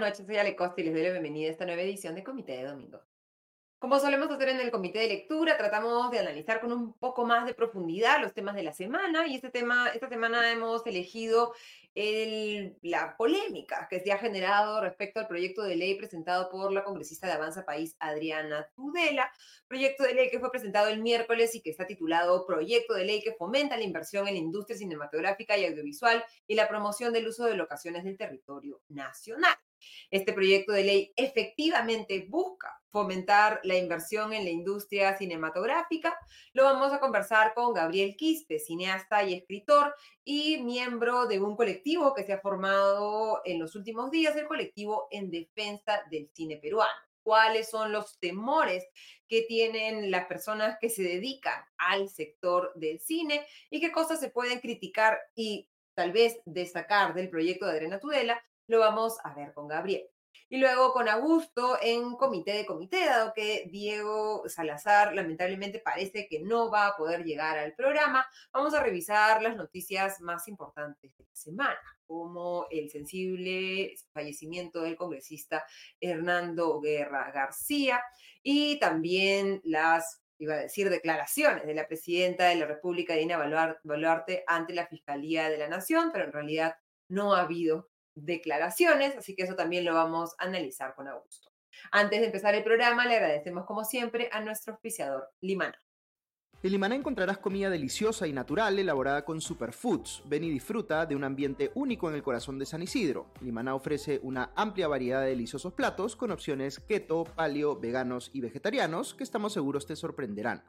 noches, soy Ale Costa y les doy la bienvenida a esta nueva edición de Comité de Domingo. Como solemos hacer en el comité de lectura, tratamos de analizar con un poco más de profundidad los temas de la semana y este tema, esta semana hemos elegido el, la polémica que se ha generado respecto al proyecto de ley presentado por la congresista de Avanza País, Adriana Tudela, proyecto de ley que fue presentado el miércoles y que está titulado Proyecto de ley que fomenta la inversión en la industria cinematográfica y audiovisual y la promoción del uso de locaciones del territorio nacional. Este proyecto de ley efectivamente busca fomentar la inversión en la industria cinematográfica. Lo vamos a conversar con Gabriel Quispe, cineasta y escritor y miembro de un colectivo que se ha formado en los últimos días, el colectivo en defensa del cine peruano cuáles son los temores que tienen las personas que se dedican al sector del cine y qué cosas se pueden criticar y tal vez destacar del proyecto de Adriana Tudela lo vamos a ver con Gabriel. Y luego con Augusto en comité de comité, dado que Diego Salazar lamentablemente parece que no va a poder llegar al programa, vamos a revisar las noticias más importantes de la semana, como el sensible fallecimiento del congresista Hernando Guerra García y también las iba a decir, declaraciones de la presidenta de la República, Dina Boluarte, ante la Fiscalía de la Nación, pero en realidad no ha habido declaraciones, así que eso también lo vamos a analizar con Augusto. Antes de empezar el programa, le agradecemos como siempre a nuestro auspiciador, Limana. En Limaná encontrarás comida deliciosa y natural elaborada con superfoods. Ven y disfruta de un ambiente único en el corazón de San Isidro. Limaná ofrece una amplia variedad de deliciosos platos con opciones keto, paleo, veganos y vegetarianos que estamos seguros te sorprenderán.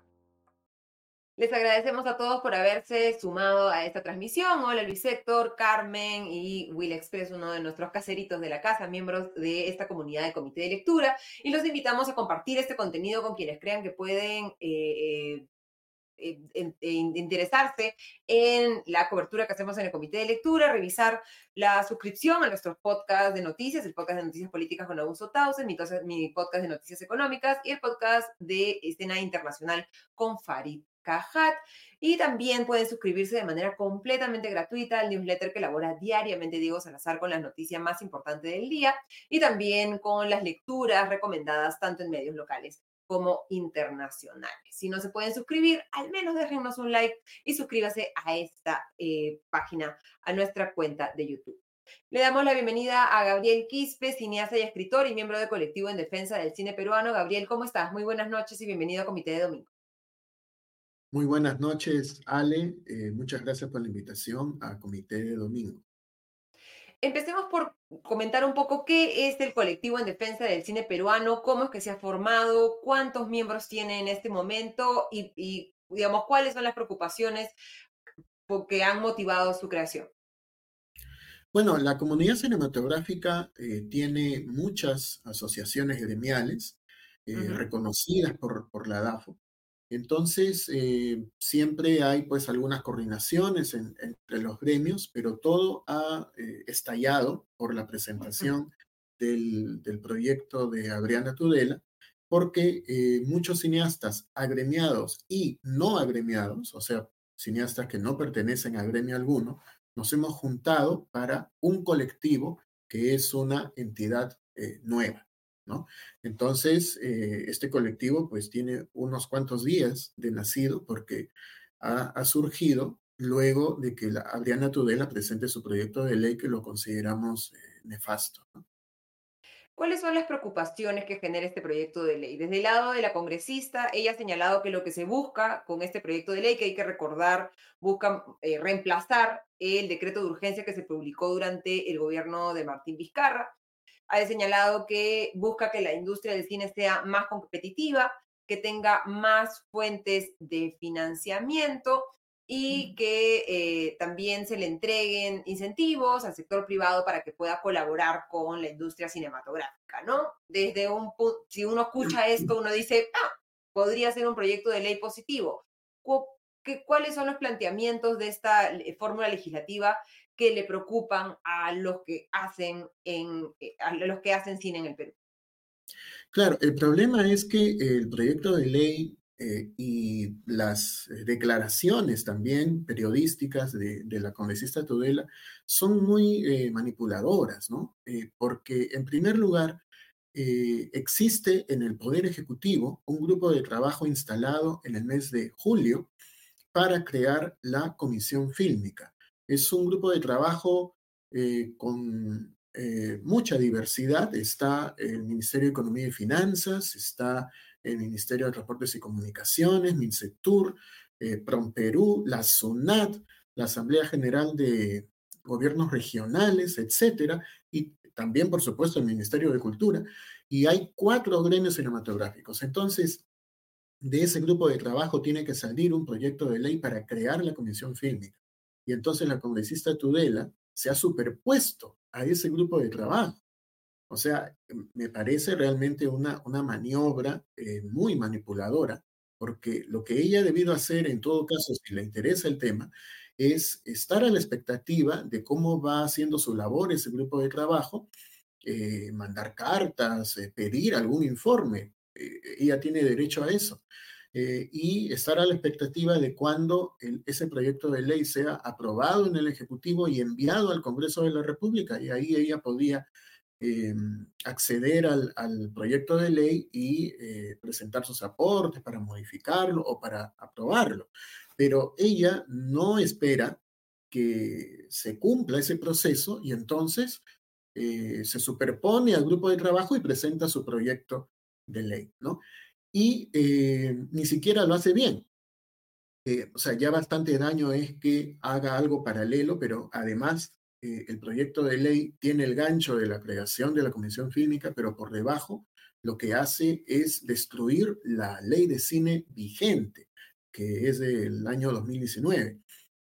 Les agradecemos a todos por haberse sumado a esta transmisión. Hola Luis Héctor, Carmen y Will Express, uno de nuestros caseritos de la casa, miembros de esta comunidad de comité de lectura. Y los invitamos a compartir este contenido con quienes crean que pueden eh, eh, interesarse en la cobertura que hacemos en el comité de lectura, revisar la suscripción a nuestros podcasts de noticias, el podcast de noticias políticas con Augusto Tausen, mi, mi podcast de noticias económicas y el podcast de escena internacional con Farid Cajat. Y también pueden suscribirse de manera completamente gratuita al newsletter que elabora diariamente Diego Salazar con las noticias más importantes del día y también con las lecturas recomendadas tanto en medios locales como internacionales. Si no se pueden suscribir, al menos déjennos un like y suscríbase a esta eh, página, a nuestra cuenta de YouTube. Le damos la bienvenida a Gabriel Quispe, cineasta y escritor y miembro del colectivo en defensa del cine peruano. Gabriel, ¿cómo estás? Muy buenas noches y bienvenido a Comité de Domingo. Muy buenas noches, Ale. Eh, muchas gracias por la invitación a Comité de Domingo. Empecemos por comentar un poco qué es el colectivo en defensa del cine peruano, cómo es que se ha formado, cuántos miembros tiene en este momento y, digamos, cuáles son las preocupaciones que han motivado su creación. Bueno, la comunidad cinematográfica eh, tiene muchas asociaciones gremiales eh, reconocidas por, por la DAFO. Entonces, eh, siempre hay pues algunas coordinaciones entre los gremios, pero todo ha eh, estallado por la presentación del, proyecto de Adriana Tudela, porque eh, muchos cineastas agremiados y no agremiados, o sea, cineastas que no pertenecen a gremio alguno, nos hemos juntado para un colectivo que es una entidad nueva. Entonces, eh, este colectivo pues tiene unos cuantos días de nacido porque ha, surgido luego de que la Adriana Tudela presente su proyecto de ley que lo consideramos eh, nefasto. ¿Cuáles son las preocupaciones que genera este proyecto de ley? Desde el lado de la congresista, ella ha señalado que lo que se busca con este proyecto de ley, que hay que recordar, busca eh, reemplazar el decreto de urgencia que se publicó durante el gobierno de Martín Vizcarra, ha señalado que busca que la industria del cine sea más competitiva, que tenga más fuentes de financiamiento y que eh, también se le entreguen incentivos al sector privado para que pueda colaborar con la industria cinematográfica, ¿no? Desde un si uno escucha esto, uno dice, ah, podría ser un proyecto de ley positivo. ¿Cuáles son los planteamientos de esta eh, fórmula legislativa que le preocupan a los que hacen en eh, a los que hacen cine en el Perú. Claro, el problema es que el proyecto de ley eh, y las declaraciones también periodísticas de, la congresista Tudela son muy eh, manipuladoras, ¿no? porque en primer lugar, existe en el Poder Ejecutivo un grupo de trabajo instalado en el mes de julio para crear la Comisión Fílmica. Es un grupo de trabajo con mucha diversidad. Está el Ministerio de Economía y Finanzas, está el Ministerio de Transportes y Comunicaciones, MINCETUR, eh, PROMPERÚ, la SUNAT, la Asamblea General de Gobiernos Regionales, etcétera, y también, por supuesto, el Ministerio de Cultura, y hay cuatro gremios cinematográficos. Entonces, de ese grupo de trabajo tiene que salir un proyecto de ley para crear la Comisión Fílmica. Y entonces la congresista Tudela se ha superpuesto a ese grupo de trabajo. O sea, me parece realmente una, una maniobra eh, muy manipuladora, porque lo que ella ha debido hacer, en todo caso, si le interesa el tema, es estar a la expectativa de cómo va haciendo su labor ese grupo de trabajo, eh, mandar cartas, eh, pedir algún informe. ella tiene derecho a eso. Y estar a la expectativa de cuando ese proyecto de ley sea aprobado en el Ejecutivo y enviado al Congreso de la República. Y ahí ella podía eh, acceder al, proyecto de ley y eh, presentar sus aportes para modificarlo o para aprobarlo. Pero ella no espera que se cumpla ese proceso y entonces eh, se superpone al grupo de trabajo y presenta su proyecto de ley, ¿no? Y ni siquiera lo hace bien. o sea, ya bastante daño es que haga algo paralelo, pero además eh, el proyecto de ley tiene el gancho de la creación de la Comisión Fílmica, pero por debajo lo que hace es destruir la ley de cine vigente, que es del año 2019.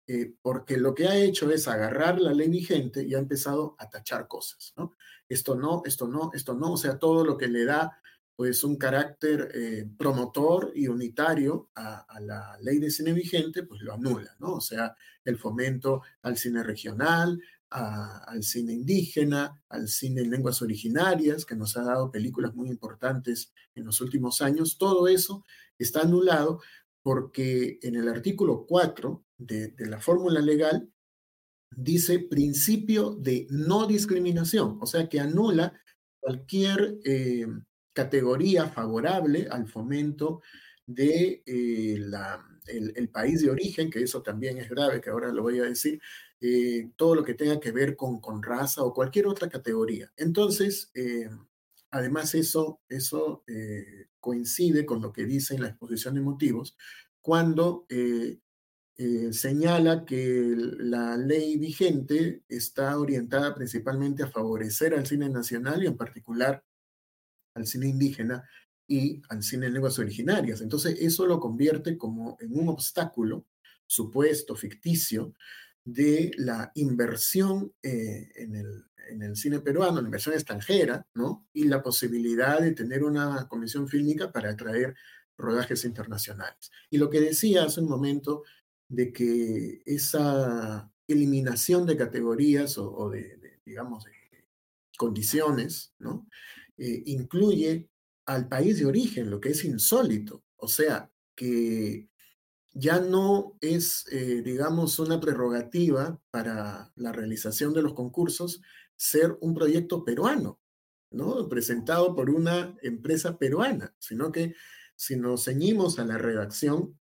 Eh, porque lo que ha hecho es agarrar la ley vigente y ha empezado a tachar cosas, ¿no? Esto no, esto no, esto no, o sea, todo lo que le da pues un carácter eh, promotor y unitario a, la ley de cine vigente, pues lo anula, ¿no? O sea, el fomento al cine regional, al cine indígena, al cine en lenguas originarias, que nos ha dado películas muy importantes en los últimos años, todo eso está anulado porque en el artículo 4 de, la fórmula legal dice principio de no discriminación, o sea que anula cualquier eh, categoría favorable al fomento de eh, la, el, país de origen, que eso también es grave, que ahora lo voy a decir, eh, todo lo que tenga que ver con, con, raza o cualquier otra categoría. Entonces, eh, además eso, eso coincide con lo que dice en la exposición de motivos, cuando señala que la ley vigente está orientada principalmente a favorecer al cine nacional y en particular al cine indígena y al cine en lenguas originarias. Entonces, eso lo convierte como en un obstáculo supuesto, ficticio, de la inversión eh, en, el, en, el, cine peruano, la inversión extranjera, ¿no? Y la posibilidad de tener una comisión fílmica para atraer rodajes internacionales. Y lo que decía hace un momento de que esa eliminación de categorías o, de, digamos, de condiciones, ¿no? Eh, incluye al país de origen, lo que es insólito. O sea, que ya no es, eh, digamos, una prerrogativa para la realización de los concursos ser un proyecto peruano, ¿no? Presentado por una empresa peruana, sino que si nos ceñimos a la redacción,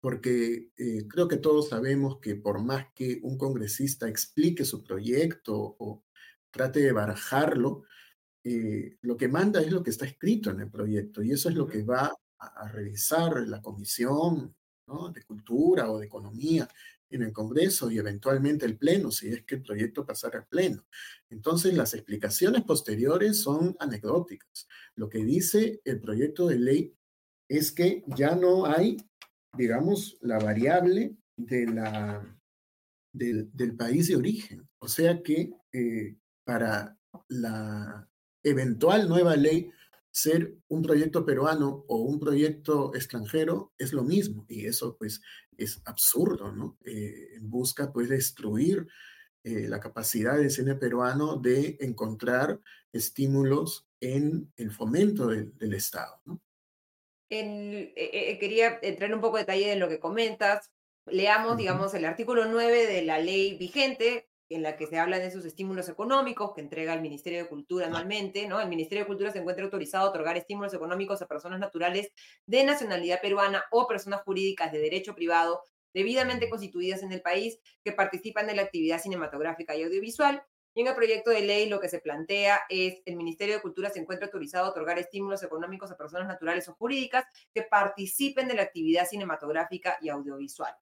porque eh, creo que todos sabemos que por más que un congresista explique su proyecto o trate de barajarlo, eh, lo que manda es lo que está escrito en el proyecto y eso es lo que va a revisar la comisión de cultura o de economía en el Congreso y eventualmente el Pleno, si es que el proyecto pasara al Pleno. Entonces, las explicaciones posteriores son anecdóticas. Lo que dice el proyecto de ley es que ya no hay, digamos, la variable de la, del, país de origen. O sea que eh, para la eventual nueva ley ser un proyecto peruano o un proyecto extranjero es lo mismo y eso pues es absurdo, ¿no? Eh, busca pues destruir eh, la capacidad del cine peruano de encontrar estímulos en el fomento del Estado, ¿no? quería entrar en un poco de detalle en lo que comentas. Leamos, digamos, el artículo 9 de la ley vigente, en la que se habla de esos estímulos económicos que entrega el Ministerio de Cultura anualmente, ¿no? El Ministerio de Cultura se encuentra autorizado a otorgar estímulos económicos a personas naturales de nacionalidad peruana o personas jurídicas de derecho privado debidamente constituidas en el país que participan de la actividad cinematográfica y audiovisual. Y en el proyecto de ley lo que se plantea es el Ministerio de Cultura se encuentra autorizado a otorgar estímulos económicos a personas naturales o jurídicas que participen de la actividad cinematográfica y audiovisual.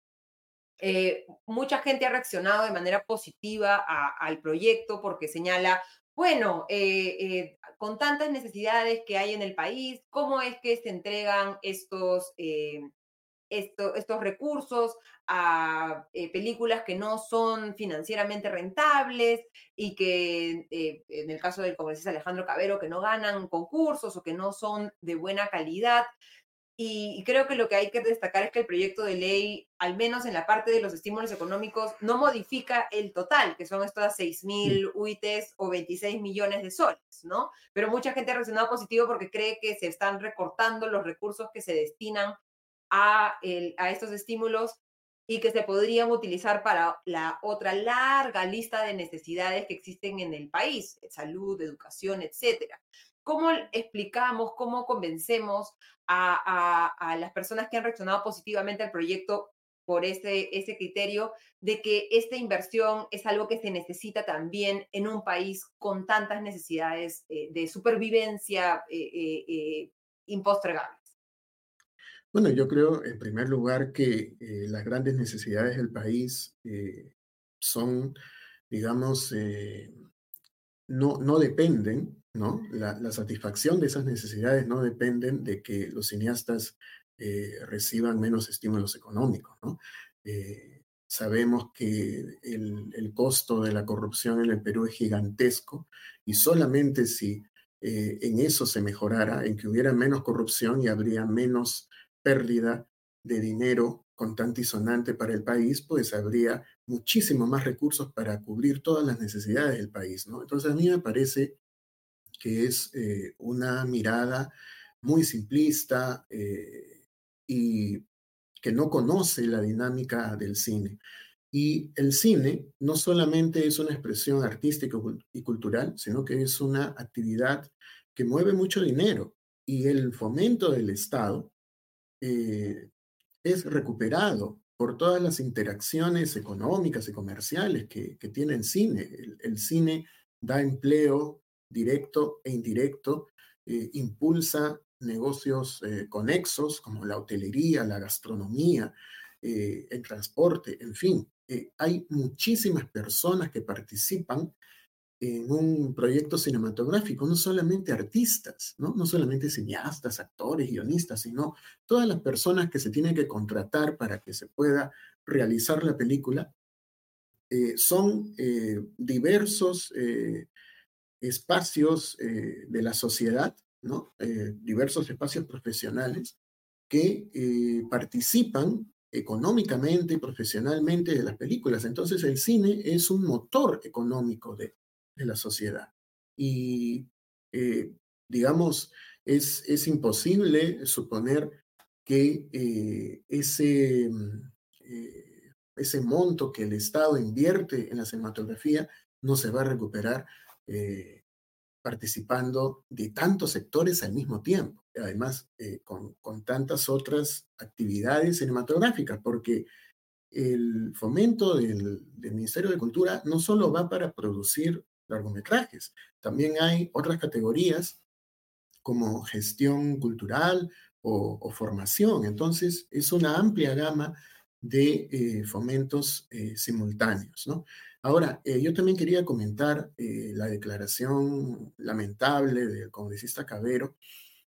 Eh, mucha gente ha reaccionado de manera positiva al proyecto porque señala, bueno, eh, eh, con tantas necesidades que hay en el país, ¿cómo es que se entregan estos, estos recursos a películas que no son financieramente rentables y que en el caso del congresista Alejandro Cabero, que no ganan concursos o que no son de buena calidad? Y creo que lo que hay que destacar es que el proyecto de ley, al menos en la parte de los estímulos económicos, no modifica el total, que son estas 6 mil UITs o 26 millones de soles, ¿no? Pero mucha gente ha reaccionado positivo porque cree que se están recortando los recursos que se destinan a, el, a estos estímulos y que se podrían utilizar para la otra larga lista de necesidades que existen en el país, salud, educación, etcétera. ¿Cómo explicamos, cómo convencemos a, las personas que han reaccionado positivamente al proyecto por ese, ese criterio de que esta inversión es algo que se necesita también en un país con tantas necesidades eh, de supervivencia eh, eh, impostregables? Bueno, yo creo en primer lugar que las grandes necesidades del país son, digamos, no, no dependen ¿no? La, satisfacción de esas necesidades no dependen de que los cineastas eh, reciban menos estímulos económicos, eh, sabemos que el, costo de la corrupción en el Perú es gigantesco y solamente si eh, en eso se mejorara, en que hubiera menos corrupción y habría menos pérdida de dinero contante y sonante para el país, pues habría muchísimo más recursos para cubrir todas las necesidades del país, ¿no? Entonces a mí me parece que es eh, una mirada muy simplista eh, y que no conoce la dinámica del cine. Y el cine no solamente es una expresión artística y cultural, sino que es una actividad que mueve mucho dinero y el fomento del Estado eh, es recuperado por todas las interacciones económicas y comerciales que, tiene el cine. el, cine da empleo directo e indirecto, eh, impulsa negocios eh, conexos como la hotelería, la gastronomía, eh, el transporte, en fin. hay muchísimas personas que participan en un proyecto cinematográfico, no solamente artistas, ¿no? no solamente cineastas, actores, guionistas, sino todas las personas que se tienen que contratar para que se pueda realizar la película. son diversos espacios eh, de la sociedad, ¿no? Eh, diversos espacios profesionales que eh, participan económicamente y profesionalmente de las películas. Entonces el cine es un motor económico de, la sociedad. Y, digamos, es, es, imposible suponer que ese, ese monto que el Estado invierte en la cinematografía no se va a recuperar eh, participando de tantos sectores al mismo tiempo, además eh, con, con, tantas otras actividades cinematográficas, porque el fomento del, Ministerio de Cultura no solo va para producir largometrajes, también hay otras categorías como gestión cultural o, formación. Entonces, es una amplia gama de eh, fomentos simultáneos, ¿no? Ahora, eh, yo también quería comentar eh, la declaración lamentable del congresista Cabero,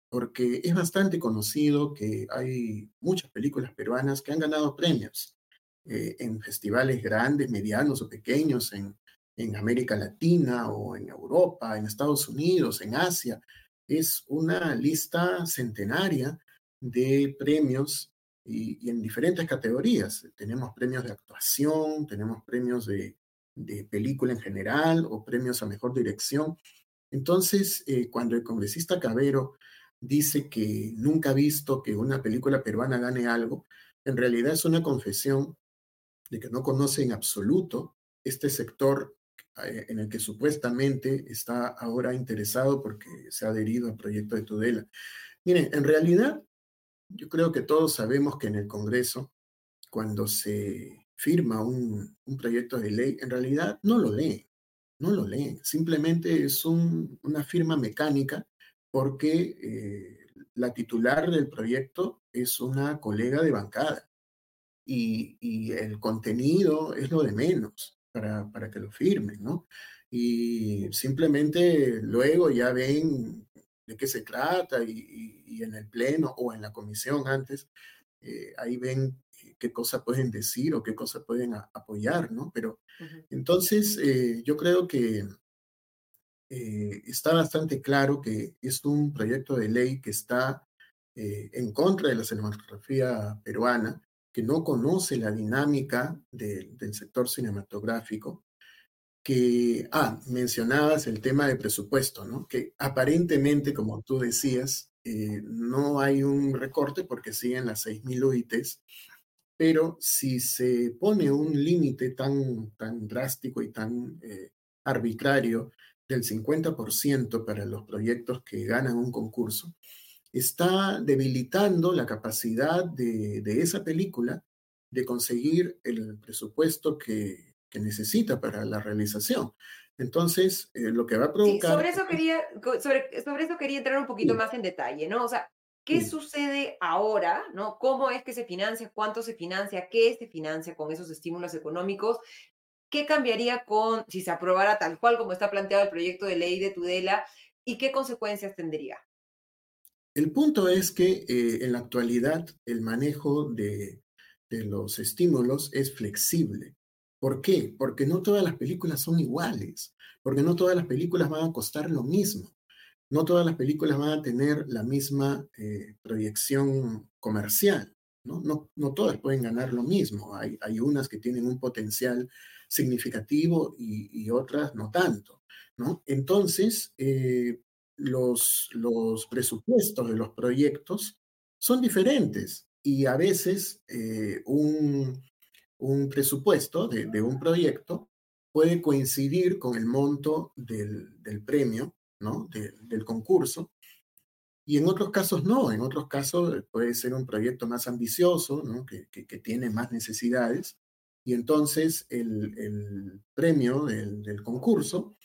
porque es bastante conocido que hay muchas películas peruanas que han ganado premios eh, en festivales grandes, medianos o pequeños en, en América Latina o en Europa, en Estados Unidos, en Asia. Es una lista centenaria de premios y, en diferentes categorías. Tenemos premios de actuación, tenemos premios de, de película en general o premios a mejor dirección. Entonces, eh, cuando el congresista Cabero dice que nunca ha visto que una película peruana gane algo, en realidad es una confesión de que no conoce en absoluto este sector en el que supuestamente está ahora interesado porque se ha adherido al proyecto de Tudela. Miren, en realidad yo creo que todos sabemos que en el Congreso, cuando se firma un, proyecto de ley, en realidad no lo leen, no lo leen. Simplemente es una firma mecánica porque eh, la titular del proyecto es una colega de bancada y, el contenido es lo de menos para, para que lo firmen, ¿no? Y simplemente luego ya ven de qué se trata y, en el pleno o en la comisión antes, eh, ahí ven eh, qué cosas pueden decir o qué cosas pueden apoyar, ¿no? Pero entonces eh, yo creo que está bastante claro que es un proyecto de ley que está en contra de la cinematografía peruana, que no conoce la dinámica del sector cinematográfico que, ah, mencionabas el tema de presupuesto, ¿no? Que aparentemente, como tú decías, eh, no hay un recorte porque siguen las 6.000 UITs, pero si se pone un límite tan, tan drástico y tan eh, arbitrario del 50% para los proyectos que ganan un concurso, está debilitando la capacidad de, de esa película de conseguir el presupuesto que, que necesita para la realización. Entonces, eh, lo que va a provocar... sobre, eso quería, sobre, sobre, eso quería entrar un poquito más en detalle, ¿no? O sea, ¿qué sucede ahora, ¿no? ¿Cómo es que se financia? ¿Cuánto se financia? ¿Qué se financia con esos estímulos económicos? ¿Qué cambiaría con si se aprobara tal cual como está planteado el proyecto de ley de Tudela? ¿Y qué consecuencias tendría? El punto es que eh, en la actualidad el manejo de, los estímulos es flexible. ¿Por qué? Porque no todas las películas son iguales, porque no todas las películas van a costar lo mismo, no todas las películas van a tener la misma eh, proyección comercial, ¿no? ¿no? Todas pueden ganar lo mismo, hay, unas que tienen un potencial significativo y, otras no tanto. Entonces, eh, los, los presupuestos de los proyectos son diferentes y a veces eh, un un presupuesto de, un proyecto puede coincidir con el monto del, premio, ¿no? del concurso, y en otros casos no, en otros casos puede ser un proyecto más ambicioso, ¿no? que, tiene más necesidades, y entonces el, premio del, del, concurso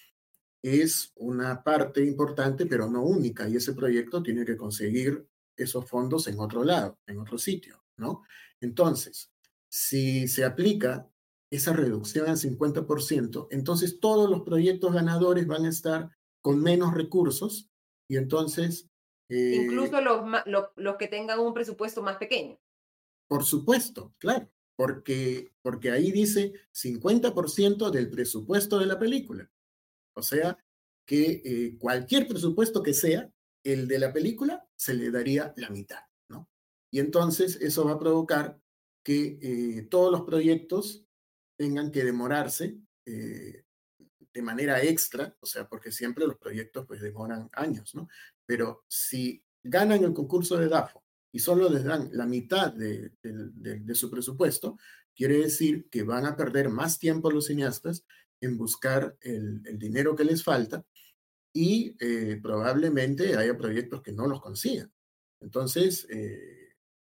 es una parte importante, pero no única, y ese proyecto tiene que conseguir esos fondos en otro lado, en otro sitio, ¿no? Entonces, si se aplica esa reducción al 50%, entonces todos los proyectos ganadores van a estar con menos recursos y entonces... Eh, Incluso los, los, que tengan un presupuesto más pequeño. Por supuesto, claro, porque, porque ahí dice 50% del presupuesto de la película. O sea, que eh, cualquier presupuesto que sea, el de la película, se le daría la mitad, ¿no? Y entonces eso va a provocar que eh, todos los proyectos tengan que demorarse eh, de manera extra, o sea, porque siempre los proyectos pues demoran años, ¿no? Pero si ganan el concurso de DAFO y solo les dan la mitad de, su presupuesto, quiere decir que van a perder más tiempo los cineastas en buscar el, dinero que les falta y eh, probablemente haya proyectos que no los consigan. Entonces,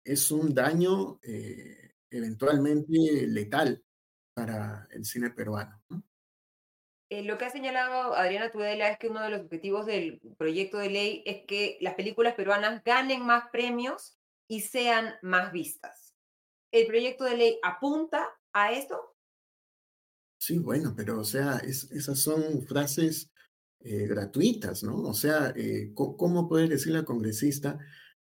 es un daño eventualmente letal para el cine peruano. Eh, lo que ha señalado Adriana Tudela es que uno de los objetivos del proyecto de ley es que las películas peruanas ganen más premios y sean más vistas. ¿El proyecto de ley apunta a esto? Sí, bueno, pero o sea, esas son frases eh, gratuitas, ¿no? O sea, eh, ¿cómo puede decir la congresista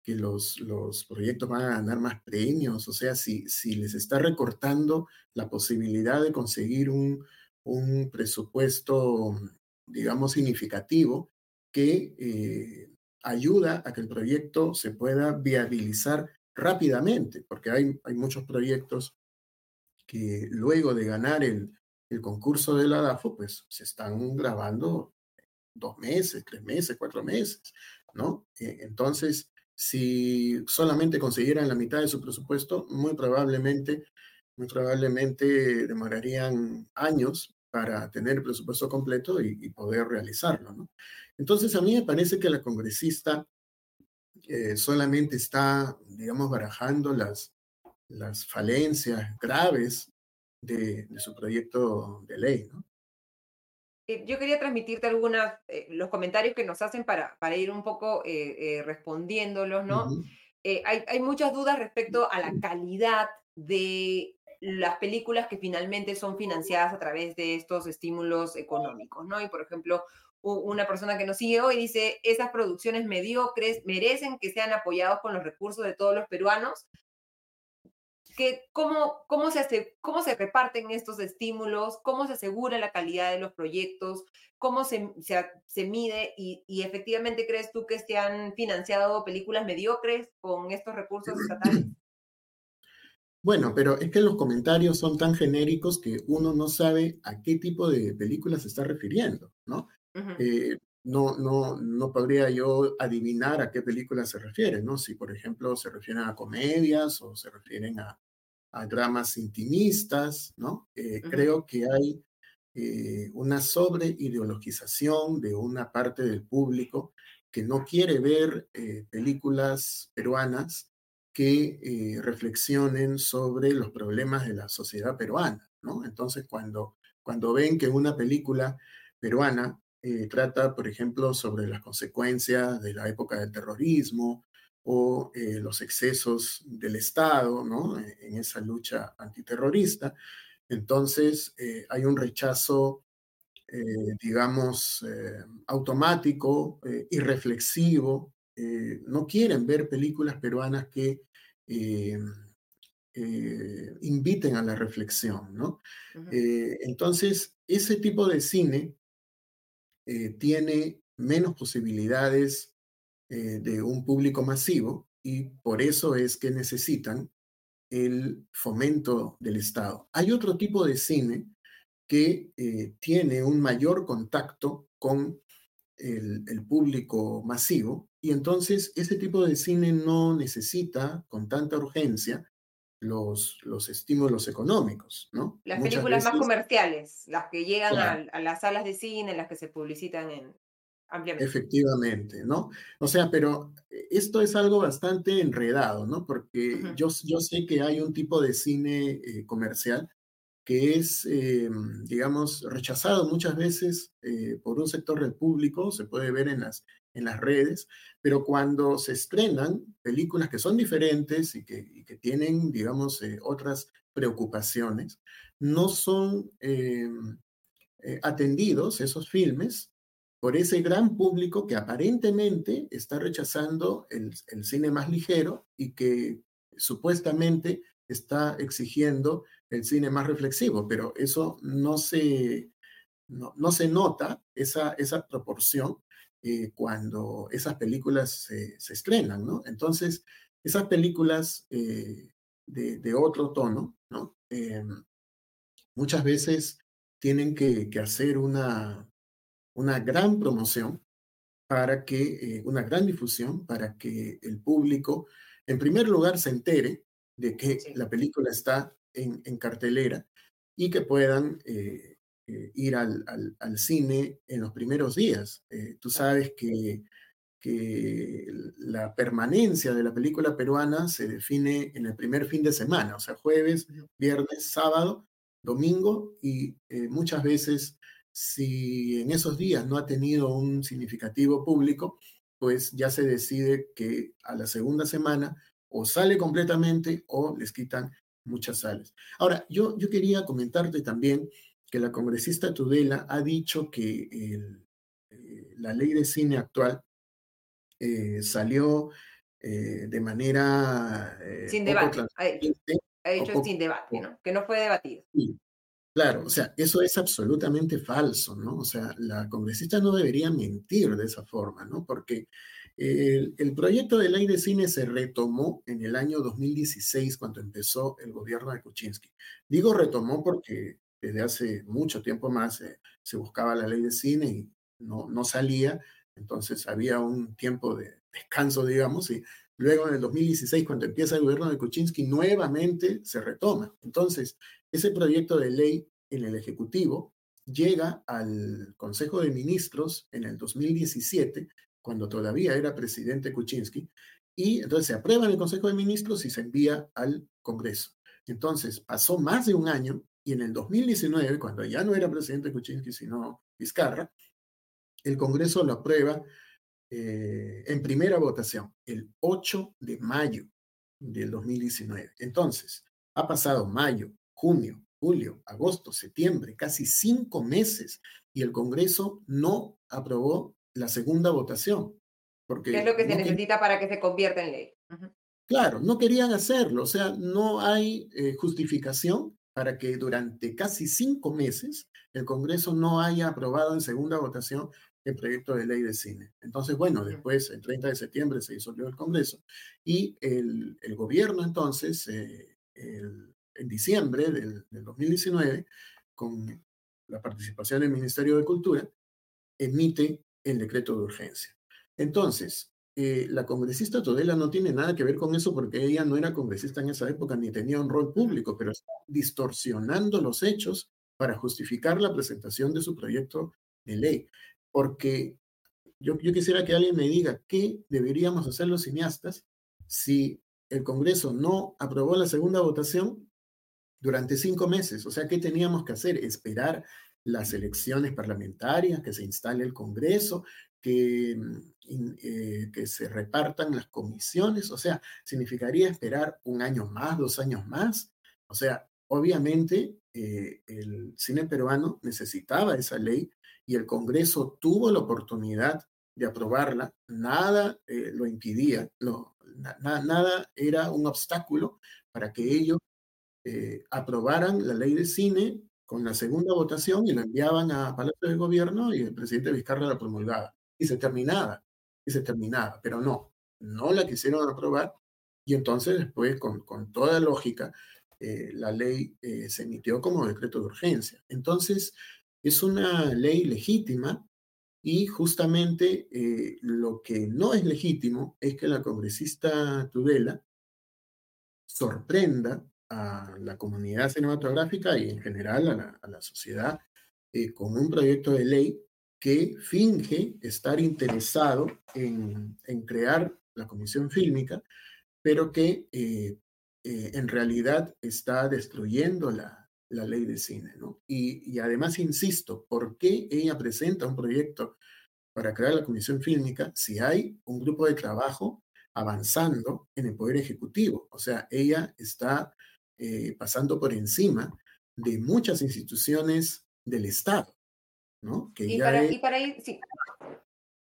que los, los proyectos van a ganar más premios, o sea, si, si les está recortando la posibilidad de conseguir un, un presupuesto, digamos, significativo que eh, ayuda a que el proyecto se pueda viabilizar rápidamente, porque hay, hay muchos proyectos que luego de ganar el, el concurso de la DAFO, pues se están grabando dos meses, tres meses, cuatro meses. ¿no? Eh, entonces, si solamente consiguieran la mitad de su presupuesto, muy probablemente, muy probablemente demorarían años para tener el presupuesto completo y, poder realizarlo, ¿no? Entonces, a mí me parece que la congresista eh, solamente está, digamos, barajando las, las falencias graves de, su proyecto de ley, ¿no? Eh, yo quería transmitirte algunos, eh, los comentarios que nos hacen para, para ir un poco eh, respondiéndolos, ¿no? hay, hay muchas dudas respecto a la calidad de las películas que finalmente son financiadas a través de estos estímulos económicos, ¿no? Y por ejemplo, una persona que nos sigue hoy dice, esas producciones mediocres merecen que sean apoyados con los recursos de todos los peruanos, cómo, cómo, se hace, cómo se reparten estos estímulos, cómo se asegura la calidad de los proyectos, cómo se, se, mide y, y, efectivamente crees tú que se han financiado películas mediocres con estos recursos estatales. Bueno, pero es que los comentarios son tan genéricos que uno no sabe a qué tipo de películas se está refiriendo, ¿no? Eh, no, no, no podría yo adivinar a qué películas se refieren, ¿no? Si, por ejemplo, se refieren a comedias o se refieren a, a dramas intimistas, ¿no? Eh, creo que hay eh, una sobreideologización de una parte del público que no quiere ver eh, películas peruanas que reflexionen sobre los problemas de la sociedad peruana, ¿no? Entonces, cuando, cuando ven que una película peruana trata, por ejemplo, sobre las consecuencias de la época del terrorismo o eh, los excesos del Estado ¿no? E, en esa lucha antiterrorista. Entonces, eh, hay un rechazo, eh, digamos, automático, irreflexivo. no quieren ver películas peruanas que inviten a la reflexión. ¿no? entonces, ese tipo de cine tiene menos posibilidades eh, de un público masivo y por eso es que necesitan el fomento del Estado. Hay otro tipo de cine que eh, tiene un mayor contacto con el, público masivo y entonces ese tipo de cine no necesita con tanta urgencia los, los estímulos económicos, ¿no? Las películas más comerciales, las que llegan a, a, las salas de cine, las que se publicitan en, Efectivamente, ¿no? O sea, pero esto es algo bastante enredado, ¿no? Porque yo, yo sé que hay un tipo de cine eh, comercial que es, eh, digamos, rechazado muchas veces eh, por un sector del público, se puede ver en las, en las redes, pero cuando se estrenan películas que son diferentes y que, y que tienen, digamos, otras preocupaciones, no son atendidos esos filmes por ese gran público que aparentemente está rechazando el, cine más ligero y que supuestamente está exigiendo el cine más reflexivo, pero eso no se, no, se nota, esa, esa proporción, eh, cuando esas películas se, estrenan, ¿no? Entonces, esas películas eh, de, otro tono, ¿no? Em, muchas veces tienen que hacer una, una gran promoción para que, eh, una gran difusión para que el público, en primer lugar, se entere de que la película está en, cartelera y que puedan eh, eh, ir al, al, cine en los primeros días. tú sabes que, que la permanencia de la película peruana se define en el primer fin de semana, o sea, jueves, viernes, sábado, domingo y muchas veces si en esos días no ha tenido un significativo público, pues ya se decide que a la segunda semana o sale completamente o les quitan muchas sales. Ahora, yo, yo quería comentarte también que la congresista Tudela ha dicho que eh, la ley de cine actual eh, salió eh, de manera... sin debate. Ha dicho, sin debate, ¿no? Que no fue debatido. Sí, Claro, o sea, eso es absolutamente falso, ¿no? O sea, la congresista no debería mentir de esa forma, ¿no? Porque el, proyecto de ley de cine se retomó en el año 2016 cuando empezó el gobierno de Kuczynski. Digo retomó porque desde hace mucho tiempo más se buscaba la ley de cine y no, no salía, Entonces había un tiempo de descanso, digamos, y luego en el 2016, cuando empieza el gobierno de Kuczynski, nuevamente se retoma. Entonces, ese proyecto de ley en el Ejecutivo llega al Consejo de Ministros en el 2017, cuando todavía era presidente Kuczynski, y entonces se aprueba en el Consejo de Ministros y se envía al Congreso. Entonces, pasó más de un año y en el 2019, cuando ya no era presidente Kuczynski, sino Vizcarra, el Congreso lo aprueba eh, en primera votación, el 8 de mayo del 2019. Entonces, ha pasado mayo, junio, julio, agosto, septiembre, casi cinco meses, y el Congreso no aprobó la segunda votación. Porque ¿Qué es lo que se necesita para que se convierta en ley? Claro, no querían hacerlo, o sea, no hay eh, justificación para que durante casi cinco meses el Congreso no haya aprobado en segunda votación el proyecto de ley de cine. Entonces, bueno, después, el 30 de septiembre, se disolvió el Congreso y el, el gobierno entonces, eh, en diciembre del, del 2019, con la participación del Ministerio de Cultura, emite el decreto de urgencia. Entonces, eh, la congresista Todela no tiene nada que ver con eso porque ella no era congresista en esa época ni tenía un rol público, pero está distorsionando los hechos para justificar la presentación de su proyecto de ley. Porque yo, quisiera que alguien me diga qué deberíamos hacer los cineastas si el Congreso no aprobó la segunda votación durante cinco meses. O sea, ¿qué teníamos que hacer? Esperar las elecciones parlamentarias, que se instale el Congreso, que, mm, eh, que se repartan las comisiones. O sea, significaría esperar un año más, dos años más. O sea, obviamente eh, el cine peruano necesitaba esa ley y el Congreso tuvo la oportunidad de aprobarla, nada eh, lo impidía, nada era un obstáculo para que ellos eh, aprobaran la ley de cine con la segunda votación y la enviaban a Palacio de Gobierno y el presidente Vizcarra la promulgaba. Y se terminaba, y se terminaba, pero no, no la quisieron aprobar y entonces después, con, con toda lógica, eh, la ley eh, se emitió como decreto de urgencia. Entonces, es una ley legítima y justamente lo que no es legítimo es que la congresista Tudela sorprenda a la comunidad cinematográfica y en general a la, sociedad eh, con un proyecto de ley que finge estar interesado en, crear la comisión fílmica, pero que eh, eh, en realidad está destruyendo la, la ley de cine. ¿no? Y, y, además, insisto, ¿por qué ella presenta un proyecto para crear la comisión fílmica si hay un grupo de trabajo avanzando en el Poder Ejecutivo? O sea, ella está eh, pasando por encima de muchas instituciones del Estado, ¿no? Que y, para, y, para, ir, sí.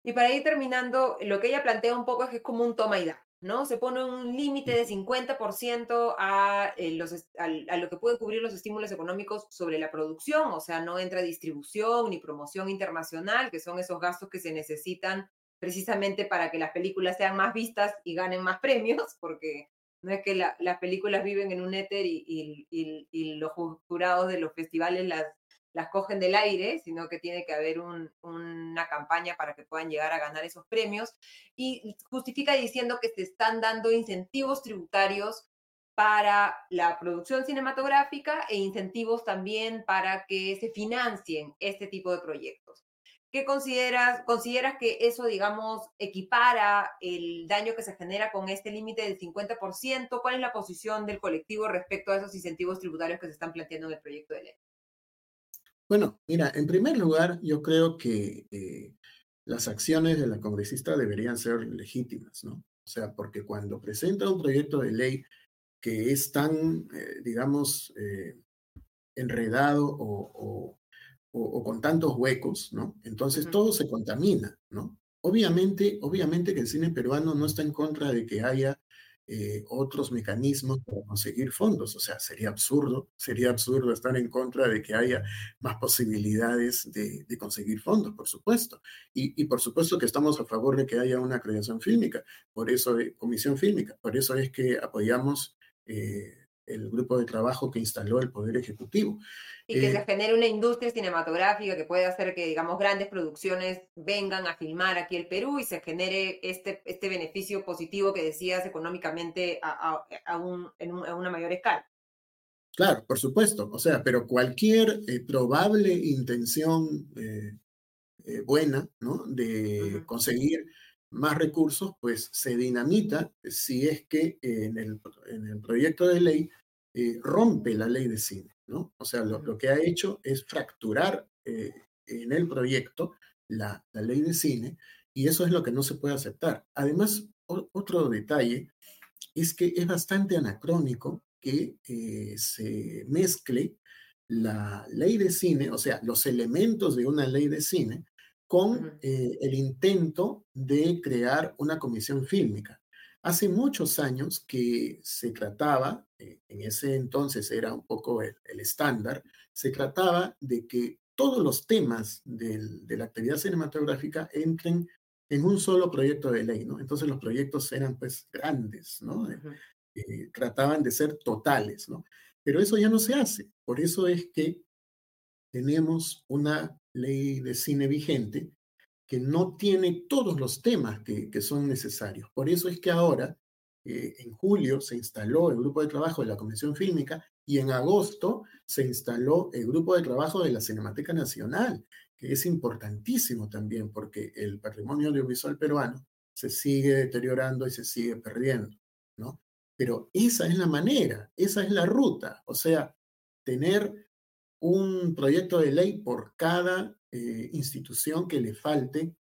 y para ir terminando, lo que ella plantea un poco es que es como un toma y da, ¿no? Se pone un límite de 50% a, eh, los, a, a, lo que pueden cubrir los estímulos económicos sobre la producción, o sea, no entra distribución ni promoción internacional, que son esos gastos que se necesitan precisamente para que las películas sean más vistas y ganen más premios, porque no es que las películas viven en un éter y, los jurados de los festivales las, las cogen del aire, sino que tiene que haber una campaña para que puedan llegar a ganar esos premios. Y justifica diciendo que se están dando incentivos tributarios para la producción cinematográfica e incentivos también para que se financien este tipo de proyectos. ¿Qué consideras? ¿Consideras que eso, digamos, equipara el daño que se genera con este límite del 50%? ¿Cuál es la posición del colectivo respecto a esos incentivos tributarios que se están planteando en el proyecto de ley? Bueno, mira, en primer lugar, yo creo que eh, las acciones de la congresista deberían ser legítimas, ¿no? O sea, porque cuando presenta un proyecto de ley que es tan, eh, digamos, eh, enredado o, o, con tantos huecos, ¿no? Entonces todo se contamina, ¿no? Obviamente, obviamente que el cine peruano no está en contra de que haya eh, otros mecanismos para conseguir fondos. O sea, sería absurdo, sería absurdo estar en contra de que haya más posibilidades de, conseguir fondos, por supuesto. Y, por supuesto que estamos a favor de que haya una creación fílmica, por eso, comisión fílmica, por eso es que apoyamos eh, el grupo de trabajo que instaló el Poder Ejecutivo. Y que se genere una industria cinematográfica que pueda hacer que, digamos, grandes producciones vengan a filmar aquí el Perú y se genere este, este beneficio positivo que decías económicamente a, en, una mayor escala. Claro, por supuesto. O sea, pero cualquier probable intención buena, ¿no? De conseguir más recursos, pues se dinamita si es que en el, en el proyecto de ley eh, rompe la ley de cine, ¿no? O sea, lo, que ha hecho es fracturar eh, en el proyecto la, la, ley de cine y eso es lo que no se puede aceptar. Además, otro detalle es que es bastante anacrónico que eh, se mezcle la ley de cine, o sea, los elementos de una ley de cine, con eh, el intento de crear una comisión fílmica. Hace muchos años que se trataba, eh, en ese entonces era un poco el, estándar, se trataba de que todos los temas de la actividad cinematográfica entren en un solo proyecto de ley, ¿no? Entonces los proyectos eran pues grandes, ¿no? Eh, trataban de ser totales, ¿no? Pero eso ya no se hace. Por eso es que tenemos una ley de cine vigente que no tiene todos los temas que, son necesarios. Por eso es que ahora, eh, en julio, se instaló el grupo de trabajo de la Comisión Fílmica y en agosto se instaló el grupo de trabajo de la Cinemateca Nacional, que es importantísimo también porque el patrimonio audiovisual peruano se sigue deteriorando y se sigue perdiendo, ¿no? Pero esa es la manera, esa es la ruta, o sea, tener un proyecto de ley por cada eh, institución que le falte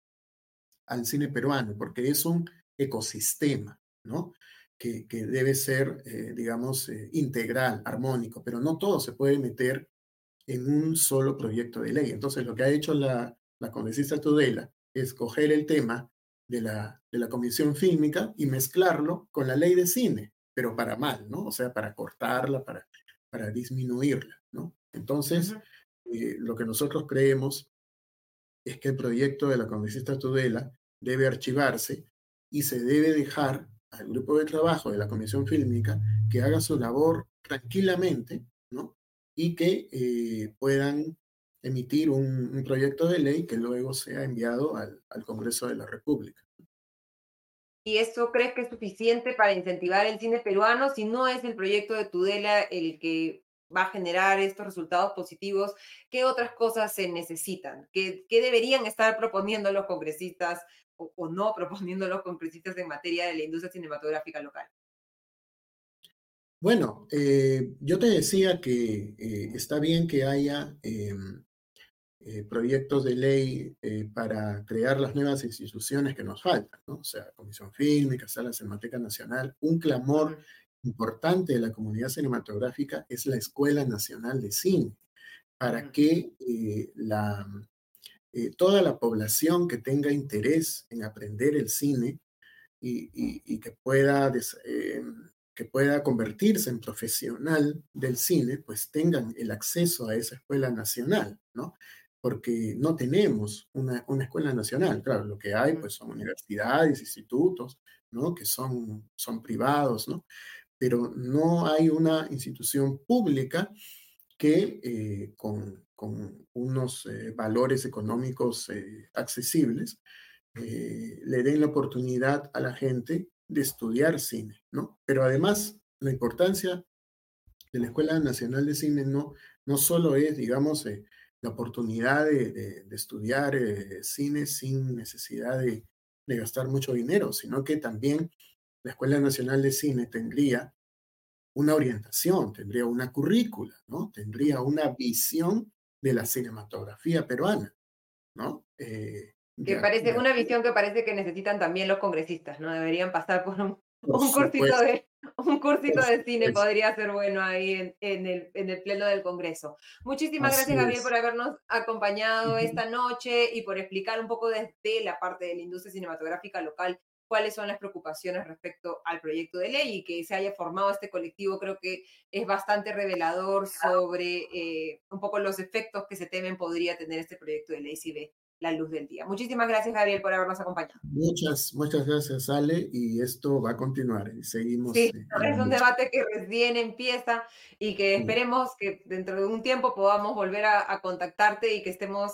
al cine peruano, porque es un ecosistema, ¿no? Que, que debe ser, eh, digamos, eh, integral, armónico, pero no todo se puede meter en un solo proyecto de ley. Entonces, lo que ha hecho la, la congresista Tudela es coger el tema de la, de la comisión fílmica y mezclarlo con la ley de cine, pero para mal, ¿no? O sea, para cortarla, para, para disminuirla, ¿no? Entonces, eh, lo que nosotros creemos es que el proyecto de la congresista Tudela debe archivarse y se debe dejar al grupo de trabajo de la Comisión Fílmica que haga su labor tranquilamente, ¿no? Y que eh, puedan emitir un, proyecto de ley que luego sea enviado al, al Congreso de la República. ¿Y eso crees que es suficiente para incentivar el cine peruano si no es el proyecto de Tudela el que va a generar estos resultados positivos, ¿qué otras cosas se necesitan? ¿Qué, qué deberían estar proponiendo los congresistas o, no proponiendo los congresistas en materia de la industria cinematográfica local? Bueno, eh, yo te decía que eh, está bien que haya em, eh, proyectos de ley para crear las nuevas instituciones que nos faltan, ¿no? O sea, Comisión Fílmica, Sala Cinemateca Nacional, un clamor importante de la comunidad cinematográfica es la Escuela Nacional de Cine, para que eh, la, eh, toda la población que tenga interés en aprender el cine y, que, pueda eh, que pueda convertirse en profesional del cine, pues tengan el acceso a esa escuela nacional, ¿no? Porque no tenemos una, una escuela nacional, claro, lo que hay pues son universidades, institutos, ¿no? Que son, son privados, ¿no? Pero no hay una institución pública que eh, con, unos eh, valores económicos eh, accesibles le den la oportunidad a la gente de estudiar cine, ¿no? Pero además, la importancia de la Escuela Nacional de Cine no, no solo es, digamos, la oportunidad de, estudiar cine sin necesidad de, de gastar mucho dinero, sino que también la Escuela Nacional de Cine tendría una orientación, tendría una currícula, ¿no? Tendría una visión de la cinematografía peruana, ¿no? Eh, que parece una visión que parece que necesitan también los congresistas, ¿no? Deberían pasar por un, cursito de un cursito de cine podría ser bueno ahí en, el, en el pleno del Congreso. Muchísimas gracias, Gabriel, por habernos acompañado esta noche y por explicar un poco desde la parte de la industria cinematográfica local cuáles son las preocupaciones respecto al proyecto de ley y que se haya formado este colectivo creo que es bastante revelador sobre eh, un poco los efectos que se temen podría tener este proyecto de ley si ve la luz del día. Muchísimas gracias, Gabriel, por habernos acompañado. Muchas, muchas gracias, Ale, y esto va a continuar. Seguimos. Sí, es un debate que recién empieza y que esperemos que dentro de un tiempo podamos volver a, contactarte y que estemos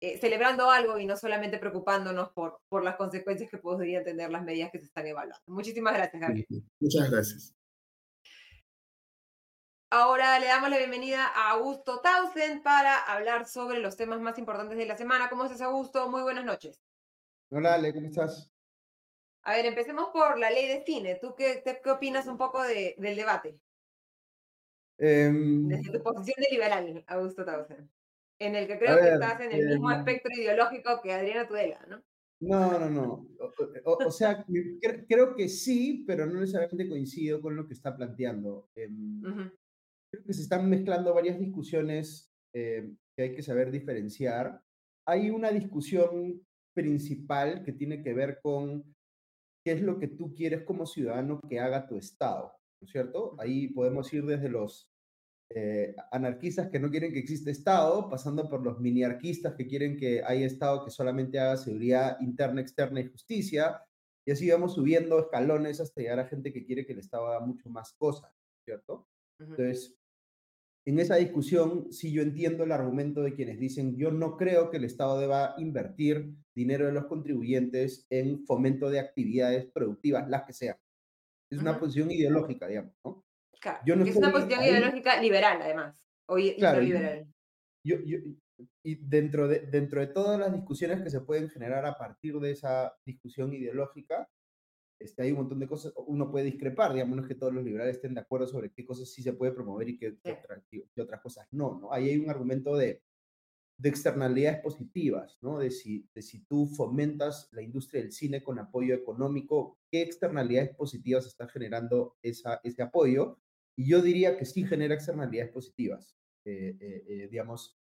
eh, celebrando algo y no solamente preocupándonos por, por las consecuencias que podrían tener las medidas que se están evaluando. Muchísimas gracias, Gabriel. Muchas gracias. Ahora le damos la bienvenida a Augusto Tausen para hablar sobre los temas más importantes de la semana. ¿Cómo estás, Augusto? Muy buenas noches. Hola, Ale, ¿cómo estás? A ver, empecemos por la ley de cine. ¿Tú qué, qué opinas un poco de, del debate? Em, Desde tu posición de liberal, Augusto Tausen, en el que creo que estás en el mismo em, espectro ideológico que Adriana Tudela, ¿no? No, no, no. O, sea, creo que sí, pero no necesariamente coincido con lo que está planteando. Em, creo que se están mezclando varias discusiones eh, que hay que saber diferenciar. Hay una discusión principal que tiene que ver con qué es lo que tú quieres como ciudadano que haga tu Estado, ¿no es cierto? Ahí podemos ir desde los eh, anarquistas que no quieren que exista Estado, pasando por los miniarquistas que quieren que haya Estado que solamente haga seguridad interna, externa y justicia, y así vamos subiendo escalones hasta llegar a gente que quiere que el Estado haga mucho más cosas, ¿cierto? Entonces, en esa discusión sí yo entiendo el argumento de quienes dicen yo no creo que el Estado deba invertir dinero de los contribuyentes en fomento de actividades productivas, las que sean. Es una posición ideológica, digamos, ¿no? Claro, yo no es una posición ideológica liberal, además, o claro, liberal. Yo, yo, y dentro de, dentro de todas las discusiones que se pueden generar a partir de esa discusión ideológica, este, hay un montón de cosas, uno puede discrepar, digamos, no es que todos los liberales estén de acuerdo sobre qué cosas sí se puede promover y qué, otras cosas no, ¿no? Ahí hay un argumento de, de externalidades positivas, ¿no? De si, de si tú fomentas la industria del cine con apoyo económico, ¿qué externalidades positivas está generando esa, ese apoyo? Y yo diría que sí genera externalidades positivas. Eh, eh, eh, digamos,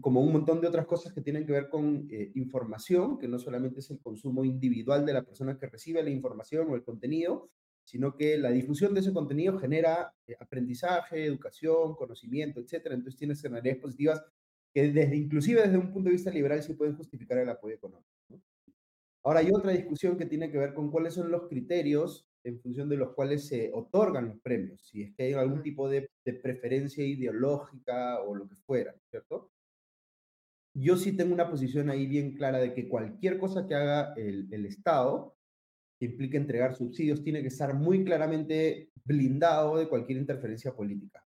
como un montón de otras cosas que tienen que ver con eh, información, que no solamente es el consumo individual de la persona que recibe la información o el contenido, sino que la difusión de ese contenido genera eh, aprendizaje, educación, conocimiento, etc. Entonces tiene externalidades positivas que desde, inclusive desde un punto de vista liberal sí pueden justificar el apoyo económico. Ahora hay otra discusión que tiene que ver con cuáles son los criterios en función de los cuales se otorgan los premios, si es que hay algún tipo de, de preferencia ideológica o lo que fuera, ¿cierto? yo sí tengo una posición ahí bien clara de que cualquier cosa que haga el, el Estado que implique entregar subsidios tiene que estar muy claramente blindado de cualquier interferencia política.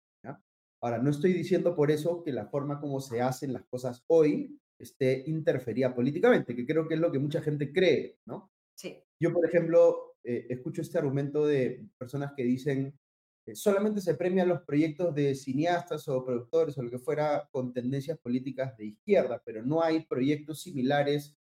Ahora, no estoy diciendo por eso que la forma como se hacen las cosas hoy esté interferida políticamente, que creo que es lo que mucha gente cree, ¿no? Sí. Yo, por ejemplo, eh, escucho este argumento de personas que dicen, eh, solamente se premian los proyectos de cineastas o productores o lo que fuera con tendencias políticas de izquierda, pero no hay proyectos similares.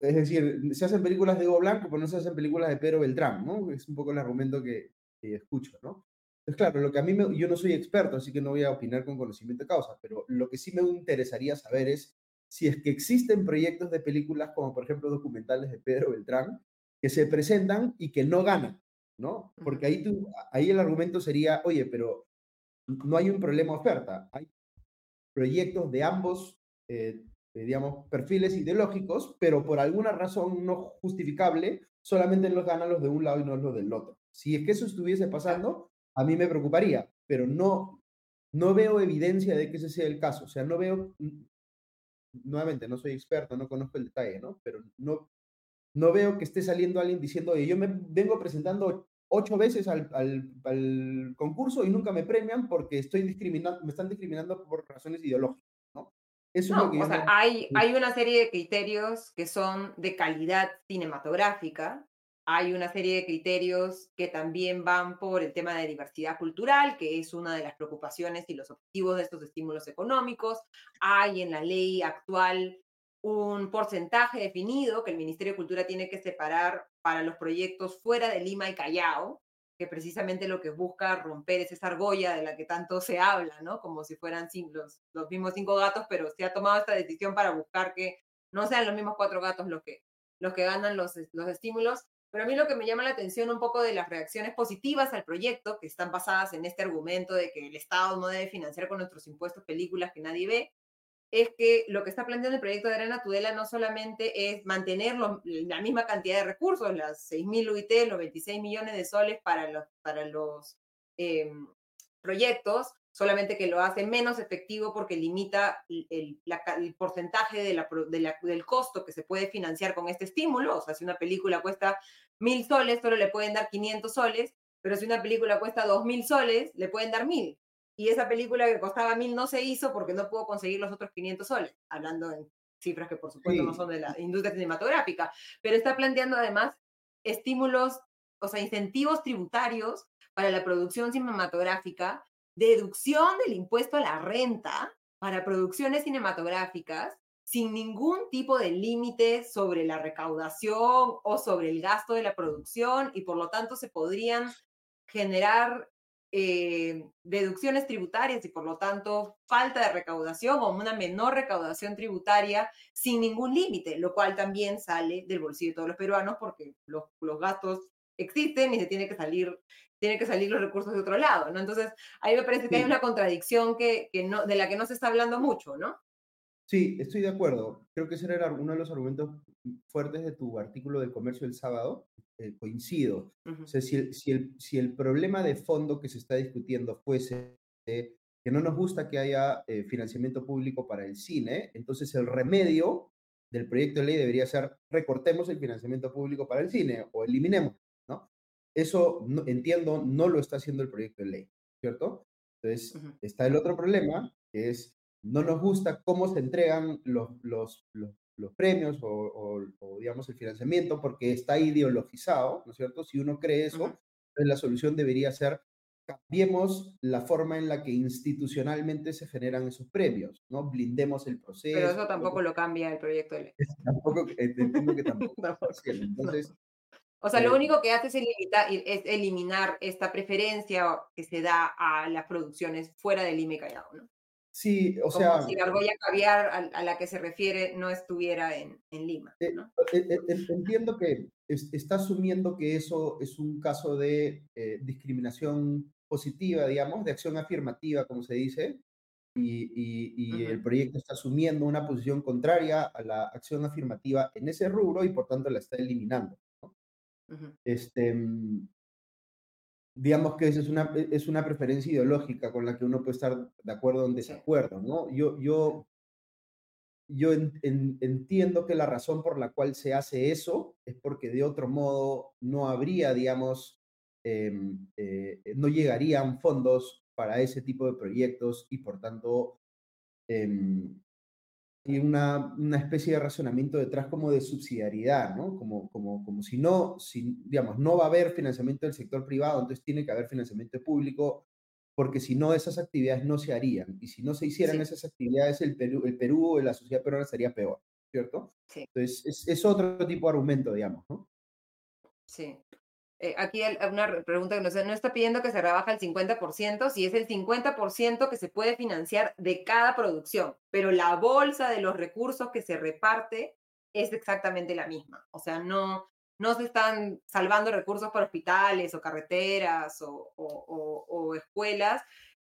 Es decir, se hacen películas de Hugo Blanco, pero no se hacen películas de Pedro Beltrán, ¿no? Es un poco el argumento que, escucho, ¿no? Entonces, claro, lo que a mí me, yo no soy experto, así que no voy a opinar con conocimiento de causa, pero lo que sí me interesaría saber es si es que existen proyectos de películas como, por ejemplo, documentales de Pedro Beltrán, que se presentan y que no ganan. ¿no? Porque ahí, tú, ahí el argumento sería, oye, pero no hay un problema oferta, hay proyectos de ambos, eh, digamos, perfiles ideológicos, pero por alguna razón no justificable, solamente los ganan los de un lado y no los del otro. Si es que eso estuviese pasando, a mí me preocuparía, pero no, no veo evidencia de que ese sea el caso. O sea, no veo, nuevamente, no soy experto, no conozco el detalle, ¿no? Pero no, no veo que esté saliendo alguien diciendo, oye, yo me vengo presentando ocho veces al, al, concurso y nunca me premian porque estoy discriminando, me están discriminando por razones ideológicas, ¿no? Eso no, o sea, hay, hay una serie de criterios que son de calidad cinematográfica, hay una serie de criterios que también van por el tema de diversidad cultural, que es una de las preocupaciones y los objetivos de estos estímulos económicos. Hay en la ley actual un porcentaje definido que el Ministerio de Cultura tiene que separar para los proyectos fuera de Lima y Callao, que precisamente lo que busca romper es esa argolla de la que tanto se habla, ¿no? Como si fueran los, los mismos cinco gatos, pero se ha tomado esta decisión para buscar que no sean los mismos cuatro gatos los que, los que ganan los, los estímulos. Pero a mí lo que me llama la atención un poco de las reacciones positivas al proyecto, que están basadas en este argumento de que el Estado no debe financiar con nuestros impuestos películas que nadie ve, es que lo que está planteando el proyecto de Arena Tudela no solamente es mantener la misma cantidad de recursos, las 6.000 UIT, los 26 millones de soles para los, para los em, proyectos, solamente que lo hace menos efectivo porque limita el, porcentaje de la, del costo que se puede financiar con este estímulo. O sea, si una película cuesta mil soles, solo le pueden dar 500 soles, pero si una película cuesta dos mil soles, le pueden dar mil. Y esa película que costaba mil no se hizo porque no pudo conseguir los otros 500 soles, hablando en cifras que por supuesto no son de la industria cinematográfica, pero está planteando además estímulos, o sea, incentivos tributarios para la producción cinematográfica deducción del impuesto a la renta para producciones cinematográficas sin ningún tipo de límite sobre la recaudación o sobre el gasto de la producción y por lo tanto se podrían generar eh, deducciones tributarias y por lo tanto falta de recaudación o una menor recaudación tributaria sin ningún límite, lo cual también sale del bolsillo de todos los peruanos porque los, los gastos existen y se tiene que salir tiene que salir los recursos de otro lado, ¿no? Entonces, ahí me parece que hay una contradicción que, que no, de la que no se está hablando mucho, ¿no? Sí, estoy de acuerdo. Creo que ese era uno de los argumentos fuertes de tu artículo del comercio del sábado. Eh, coincido. O sea, si el, si, el, si el, problema de fondo que se está discutiendo fuese que no nos gusta que haya eh, financiamiento público para el cine, entonces el remedio del proyecto de ley debería ser recortemos el financiamiento público para el cine o eliminemos. Eso, entiendo, no lo está haciendo el proyecto de ley, ¿cierto? Entonces, está el otro problema, que es, no nos gusta cómo se entregan los, los, los, premios o, digamos, el financiamiento, porque está ideologizado, ¿no es cierto? Si uno cree eso, la solución debería ser cambiemos la forma en la que institucionalmente se generan esos premios, ¿no? Blindemos el proceso. Pero eso tampoco lo cambia el proyecto de ley. tampoco, entiendo que tampoco. Entonces, o sea, lo único que hace es, es eliminar esta preferencia que se da a las producciones fuera del y Callao, ¿no? Sí, o sea... Como si la argolla caviar a, la que se refiere no estuviera en, en Lima, eh, ¿no? Eh, eh, entiendo que está asumiendo que eso es un caso de discriminación positiva, digamos, de acción afirmativa, como se dice, y, y, el proyecto está asumiendo una posición contraria a la acción afirmativa en ese rubro y por tanto la está eliminando. Este, mm, digamos que esa es una, e, es una preferencia ideológica con la que uno puede estar de acuerdo o en desacuerdo, ¿no? Yo, yo, yo entiendo que la razón por la cual se hace eso es porque de otro modo no habría, digamos, em, eh, no llegarían fondos para ese tipo de proyectos y por tanto em, y una, una, especie de razonamiento detrás como de subsidiariedad, ¿no? Como, como, como si no, si, digamos, no va a haber financiamiento del sector privado, entonces tiene que haber financiamiento público, porque si no, esas actividades no se harían. Y si no se hicieran esas actividades, el Perú, el Perú, la sociedad peruana estaría peor, ¿cierto? Sí. Entonces, es, es otro tipo de argumento, digamos, ¿no? Sí. Eh, aquí hay una pregunta que nos no está pidiendo que se rebaja el 50%, si es el 50% que se puede financiar de cada producción, pero la bolsa de los recursos que se reparte es exactamente la misma. O sea, no, no se están salvando recursos para hospitales o carreteras o, o escuelas,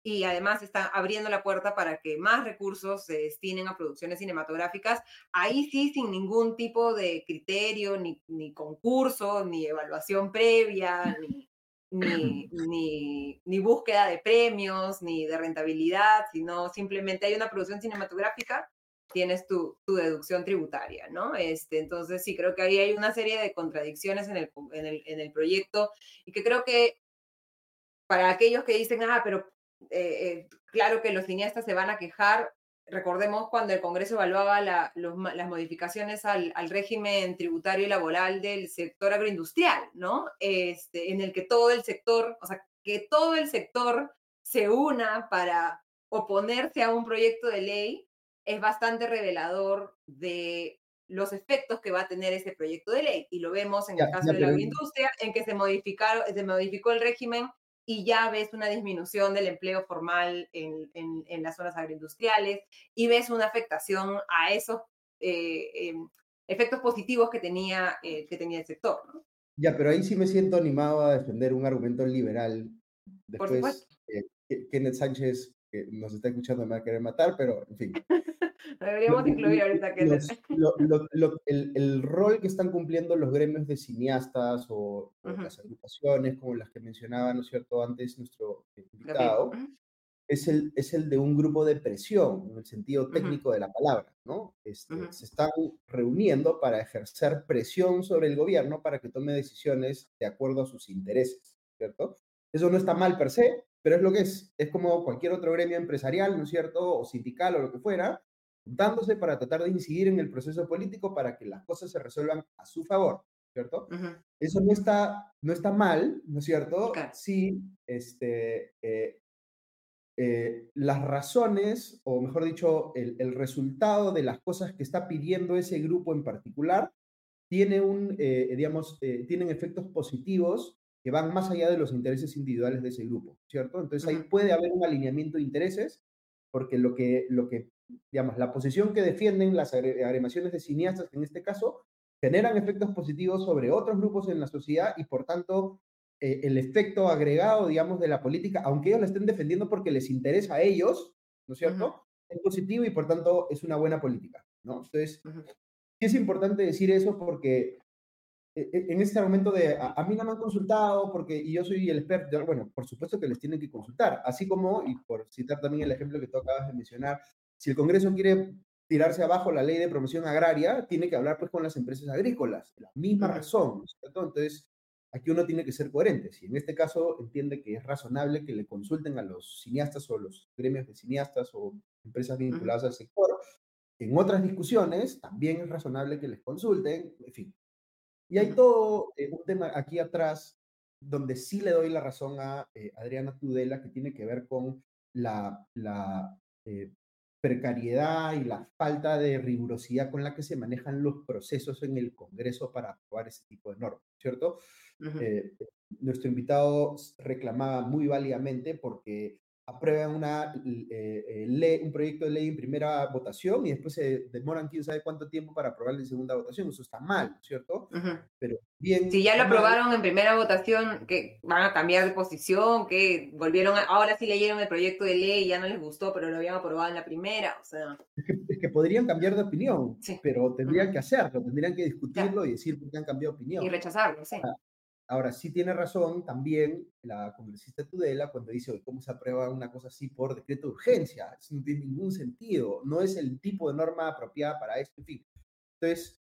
y además está abriendo la puerta para que más recursos se destinen a producciones cinematográficas, ahí sí sin ningún tipo de criterio, ni, ni concurso, ni evaluación previa, ni, ni, ni, búsqueda de premios, ni de rentabilidad, sino simplemente hay una producción cinematográfica, tienes tu, tu deducción tributaria, ¿no? Este, entonces sí, creo que ahí hay una serie de contradicciones en el, en el, en el proyecto y que creo que para aquellos que dicen, ah, pero eh, eh, claro que los cineastas se van a quejar. Recordemos cuando el Congreso evaluaba las modificaciones al, régimen tributario y laboral del sector agroindustrial, ¿no? Este, en el que todo el sector, o sea, que todo el sector se una para oponerse a un proyecto de ley es bastante revelador de los efectos que va a tener ese proyecto de ley. Y lo vemos en el caso de la agroindustria, en que se, modificaron, se modificó el régimen y ya ves una disminución del empleo formal en, en, las zonas agroindustriales y ves una afectación a esos eh, em, efectos positivos que tenía, eh, que tenía el sector. ¿no? Ya, pero ahí sí me siento animado a defender un argumento liberal. Después, Kenneth Sánchez, que nos está escuchando, me va a querer matar, pero en fin. Deberíamos incluir ahorita que... el, rol que están cumpliendo los gremios de cineastas o, las agrupaciones como las que mencionaba, ¿no es cierto?, antes nuestro invitado, es el, es el de un grupo de presión, en el sentido técnico de la palabra, ¿no? Este, se están reuniendo para ejercer presión sobre el gobierno para que tome decisiones de acuerdo a sus intereses, ¿cierto? Eso no está mal per se, pero es lo que es. Es como cualquier otro gremio empresarial, ¿no es cierto? O sindical o lo que fuera, juntándose para tratar de incidir en el proceso político para que las cosas se resuelvan a su favor, ¿cierto? Eso no está, no está mal, ¿no es cierto? Sí, este, eh, eh, las razones, o mejor dicho, el, resultado de las cosas que está pidiendo ese grupo en particular, tiene un, eh, digamos, eh, tienen efectos positivos que van más allá de los intereses individuales de ese grupo, ¿cierto? Entonces ahí puede haber un alineamiento de intereses, porque lo que, lo que digamos, la posición que defienden las agremaciones de cineastas, en este caso, generan efectos positivos sobre otros grupos en la sociedad y por tanto eh, el efecto agregado, digamos, de la política, aunque ellos la estén defendiendo porque les interesa a ellos, ¿no es cierto? Es positivo y por tanto es una buena política, ¿no? Entonces, sí es importante decir eso porque e, e, en este momento de a, mí no me han consultado porque y yo soy el experto, bueno, por supuesto que les tienen que consultar, así como, y por citar también el ejemplo que tú acabas de mencionar, si el Congreso quiere tirarse abajo la ley de promoción agraria, tiene que hablar pues con las empresas agrícolas, la misma razón, ¿no es cierto? Entonces, aquí uno tiene que ser coherente. Si en este caso entiende que es razonable que le consulten a los cineastas o los gremios de cineastas o empresas vinculadas al sector, en otras discusiones también es razonable que les consulten, en fin. Y hay todo eh, un tema aquí atrás donde sí le doy la razón a eh, Adriana Tudela, que tiene que ver con la, la eh, precariedad y la falta de rigurosidad con la que se manejan los procesos en el Congreso para aprobar ese tipo de normas, ¿cierto? Eh, nuestro invitado reclamaba muy válidamente porque aprueban una, eh, eh, ley, un proyecto de ley en primera votación y después se demoran quién sabe cuánto tiempo para aprobarlo en segunda votación. Eso está mal, ¿cierto? Pero bien. Si ya lo aprobaron en primera votación, que van a cambiar de posición, que volvieron, ahora sí leyeron el proyecto de ley y ya no les gustó, pero lo habían aprobado en la primera, o sea. Es que, podrían cambiar de opinión, pero tendrían que hacerlo, tendrían que discutirlo y decir por qué han cambiado de opinión. Y rechazarlo, sí. Ah, Ahora, sí tiene razón también la congresista Tudela cuando dice cómo se aprueba una cosa así por decreto de urgencia. Eso no tiene ningún sentido. No es el tipo de norma apropiada para esto. En fin. Entonces,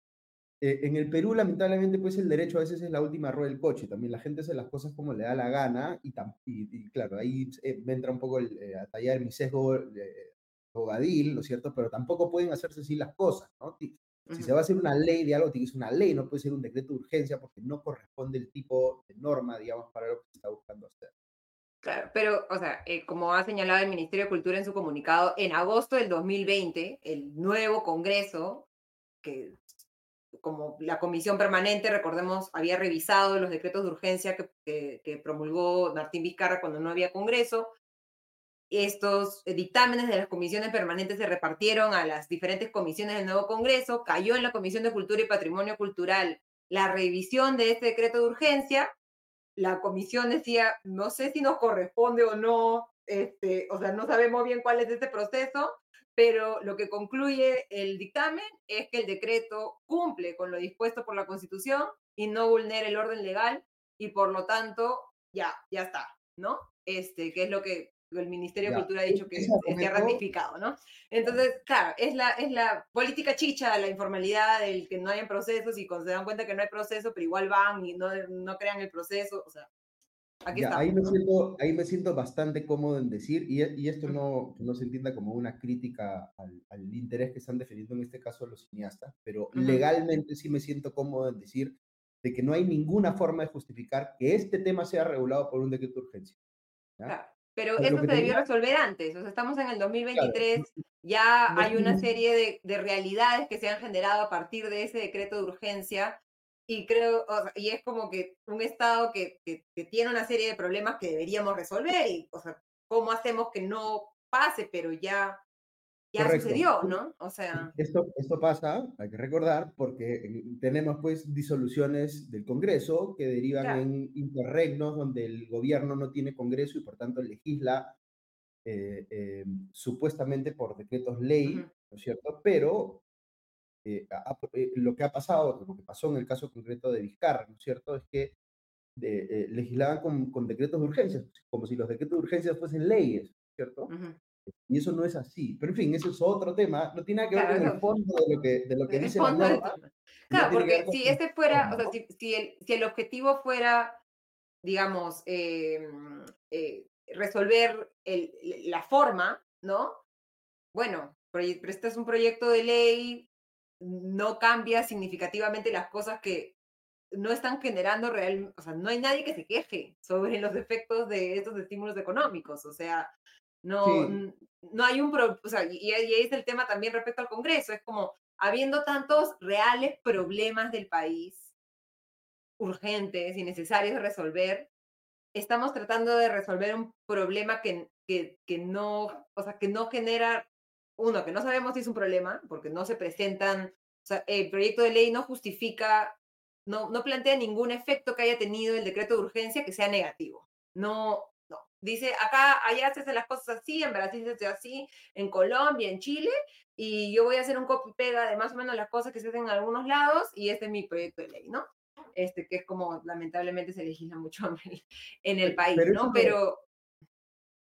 eh, en el Perú, lamentablemente, pues el derecho a veces es la última rueda del coche. También la gente hace las cosas como le da la gana y, y, claro, ahí eh, me entra un poco el, eh, a tallar mi sesgo bogadil, ¿no es cierto? Pero tampoco pueden hacerse así las cosas, ¿no? Si se va a hacer una ley de algo, tiene que ser una ley, no puede ser un decreto de urgencia porque no corresponde el tipo de norma, digamos, para lo que se está buscando hacer. Claro, pero, o sea, eh, como ha señalado el Ministerio de Cultura en su comunicado, en agosto del 2020, el nuevo Congreso, que como la comisión permanente, recordemos, había revisado los decretos de urgencia que, que promulgó Martín Vizcarra cuando no había Congreso, estos dictámenes de las comisiones permanentes se repartieron a las diferentes comisiones del nuevo Congreso, cayó en la Comisión de Cultura y Patrimonio Cultural la revisión de este decreto de urgencia, la comisión decía, no sé si nos corresponde o no, este, o sea, no sabemos bien cuál es este proceso, pero lo que concluye el dictamen es que el decreto cumple con lo dispuesto por la Constitución y no vulnera el orden legal y por lo tanto ya, ya está, ¿no? Este, que es lo que el Ministerio de Cultura ha dicho que, ha ratificado, ¿no? Entonces, claro, es la, es la política chicha, la informalidad, el que no hayan procesos y cuando se dan cuenta que no hay proceso, pero igual van y no, no crean el proceso, o sea, aquí está. Ahí me, siento, ahí me siento bastante cómodo en decir, y, y esto no, no se entienda como una crítica al, al, interés que están defendiendo en este caso los cineastas, pero legalmente sí me siento cómodo en decir de que no hay ninguna forma de justificar que este tema sea regulado por un decreto de urgencia. Claro. Pero eso se debió resolver antes, o sea, estamos en el 2023, ya hay una serie de, de, realidades que se han generado a partir de ese decreto de urgencia y creo, y es como que un Estado que, que, que, tiene una serie de problemas que deberíamos resolver y, o sea, ¿cómo hacemos que no pase, pero ya ya sucedió, ¿no? O sea... Esto, esto pasa, hay que recordar, porque tenemos pues disoluciones del Congreso que derivan en interregnos donde el gobierno no tiene Congreso y por tanto legisla eh, eh, supuestamente por decretos ley, ¿no es cierto? Pero eh, lo que ha pasado, lo que pasó en el caso concreto de Vizcarra, ¿no es cierto? Es que de, legislaban con, con, decretos de urgencia, como si los decretos de urgencia fuesen leyes, ¿cierto? Y eso no es así. Pero en fin, ese es otro tema, no tiene nada que ver con el fondo de lo que, de lo que dice la norma. Claro, porque si este fuera, o sea, si, si, el, si el objetivo fuera, digamos, em, eh, resolver el, la forma, ¿no? Bueno, pero este es un proyecto de ley, no cambia significativamente las cosas que no están generando real, o sea, no hay nadie que se queje sobre los efectos de estos estímulos económicos, o sea, no, no hay un, o sea, y, ahí es el tema también respecto al Congreso, es como habiendo tantos reales problemas del país urgentes y necesarios de resolver, estamos tratando de resolver un problema que, que, que no, o sea, que no genera, uno, que no sabemos si es un problema, porque no se presentan, o sea, el proyecto de ley no justifica, no, no plantea ningún efecto que haya tenido el decreto de urgencia que sea negativo. No, Dice, acá, allá se hacen las cosas así, en Brasil se hace así, en Colombia, en Chile, y yo voy a hacer un copy-pega de más o menos las cosas que se hacen en algunos lados, y este es mi proyecto de ley, ¿no? Este, que es como lamentablemente se legisla mucho en el, país, ¿no? Pero...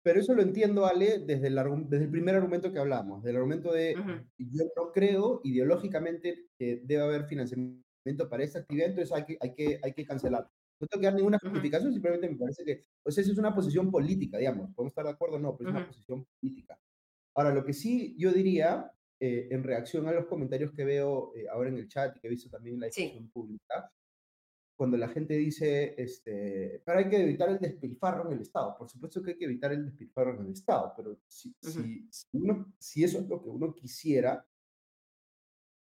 Pero eso lo entiendo, Ale, desde el, desde el primer argumento que hablamos, del argumento de yo no creo ideológicamente que debe haber financiamiento para esta actividad, entonces hay que, hay que, hay que cancelar. No tengo que dar ninguna justificación, simplemente me parece que, pues esa es una posición política, digamos, podemos estar de acuerdo o no, pero es una posición política. Ahora, lo que sí yo diría, eh, en reacción a los comentarios que veo eh, ahora en el chat y que he visto también en la discusión pública, cuando la gente dice, este, pero hay que evitar el despilfarro en el Estado. Por supuesto que hay que evitar el despilfarro en el Estado, pero si, si, uno, si eso es lo que uno quisiera,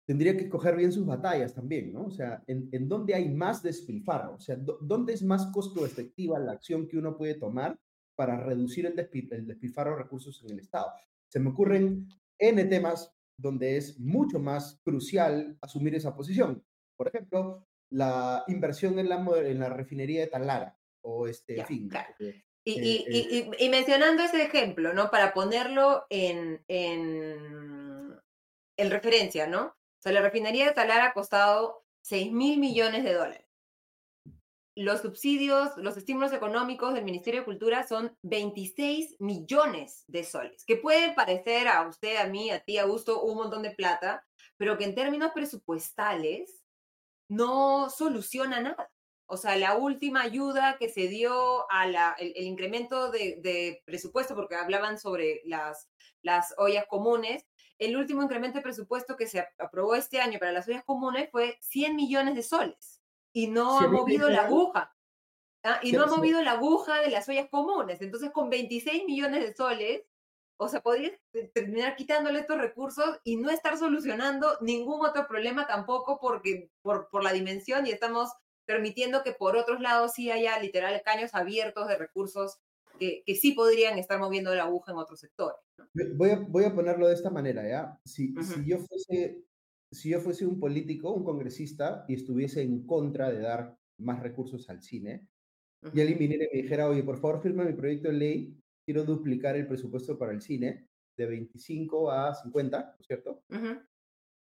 tendría que coger bien sus batallas también, ¿no? O sea, ¿en, en dónde hay más despilfarro? O sea, ¿dónde es más costo efectiva la acción que uno puede tomar para reducir el, el despilfarro de recursos en el Estado? Se me ocurren N temas donde es mucho más crucial asumir esa posición. Por ejemplo, la inversión en la, en la refinería de Talara, o este, en fin. Eh, y, y, eh, y, y, mencionando ese ejemplo, ¿no? Para ponerlo en, en, en referencia, ¿no? Sea, la refinería de Talar ha costado 6 mil millones de dólares. Los subsidios, los estímulos económicos del Ministerio de Cultura son 26 millones de soles, que pueden parecer a usted, a mí, a ti, a Gusto, un montón de plata, pero que en términos presupuestales no soluciona nada. O sea, la última ayuda que se dio a la, el, incremento de, de, presupuesto, porque hablaban sobre las, las ollas comunes, el último incremento de presupuesto que se aprobó este año para las ollas comunes fue 100 millones de soles y no ha movido la aguja. ¿ah? Y no ha movido la aguja de las ollas comunes. Entonces, con 26 millones de soles, o sea, podría terminar quitándole estos recursos y no estar solucionando ningún otro problema tampoco porque por, por la dimensión y estamos permitiendo que por otros lados sí haya literal caños abiertos de recursos que, que, sí podrían estar moviendo la aguja en otros sectores. Voy, a, voy a ponerlo de esta manera, ¿ya? Si, si, yo fuese, si yo fuese un político, un congresista, y estuviese en contra de dar más recursos al cine, y alguien viniera y me dijera, oye, por favor, firma mi proyecto de ley, quiero duplicar el presupuesto para el cine de 25 a 50, ¿no es cierto?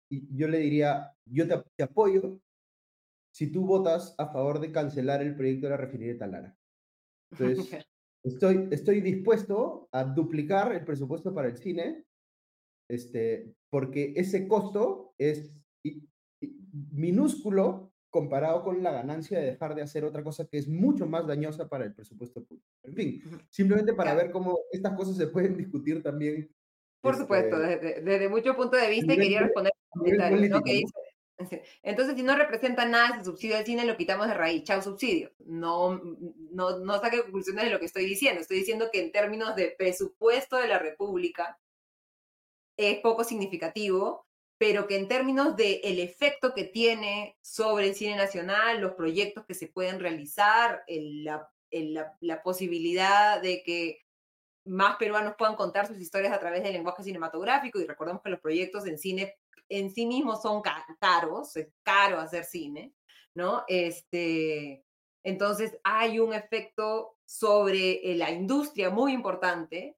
Y yo le diría, yo te, te, apoyo si tú votas a favor de cancelar el proyecto de la refinería de Talara. Entonces, Estoy, estoy dispuesto a duplicar el presupuesto para el cine, este, porque ese costo es minúsculo comparado con la ganancia de dejar de hacer otra cosa que es mucho más dañosa para el presupuesto público. En fin, simplemente para ver cómo estas cosas se pueden discutir también. Por supuesto, este desde, desde mucho punto de vista, y quería responder ¿no? que dice, entonces, si no representa nada ese subsidio del cine, lo quitamos de raíz. Chao subsidio. No, no, no saque conclusiones de lo que estoy diciendo. Estoy diciendo que en términos de presupuesto de la República es poco significativo, pero que en términos del el efecto que tiene sobre el cine nacional, los proyectos que se pueden realizar, la, la, la posibilidad de que más peruanos puedan contar sus historias a través del lenguaje cinematográfico y recordemos que los proyectos en cine en sí mismos son caros, es caro hacer cine, ¿no? Este, entonces hay un efecto sobre eh, la industria muy importante,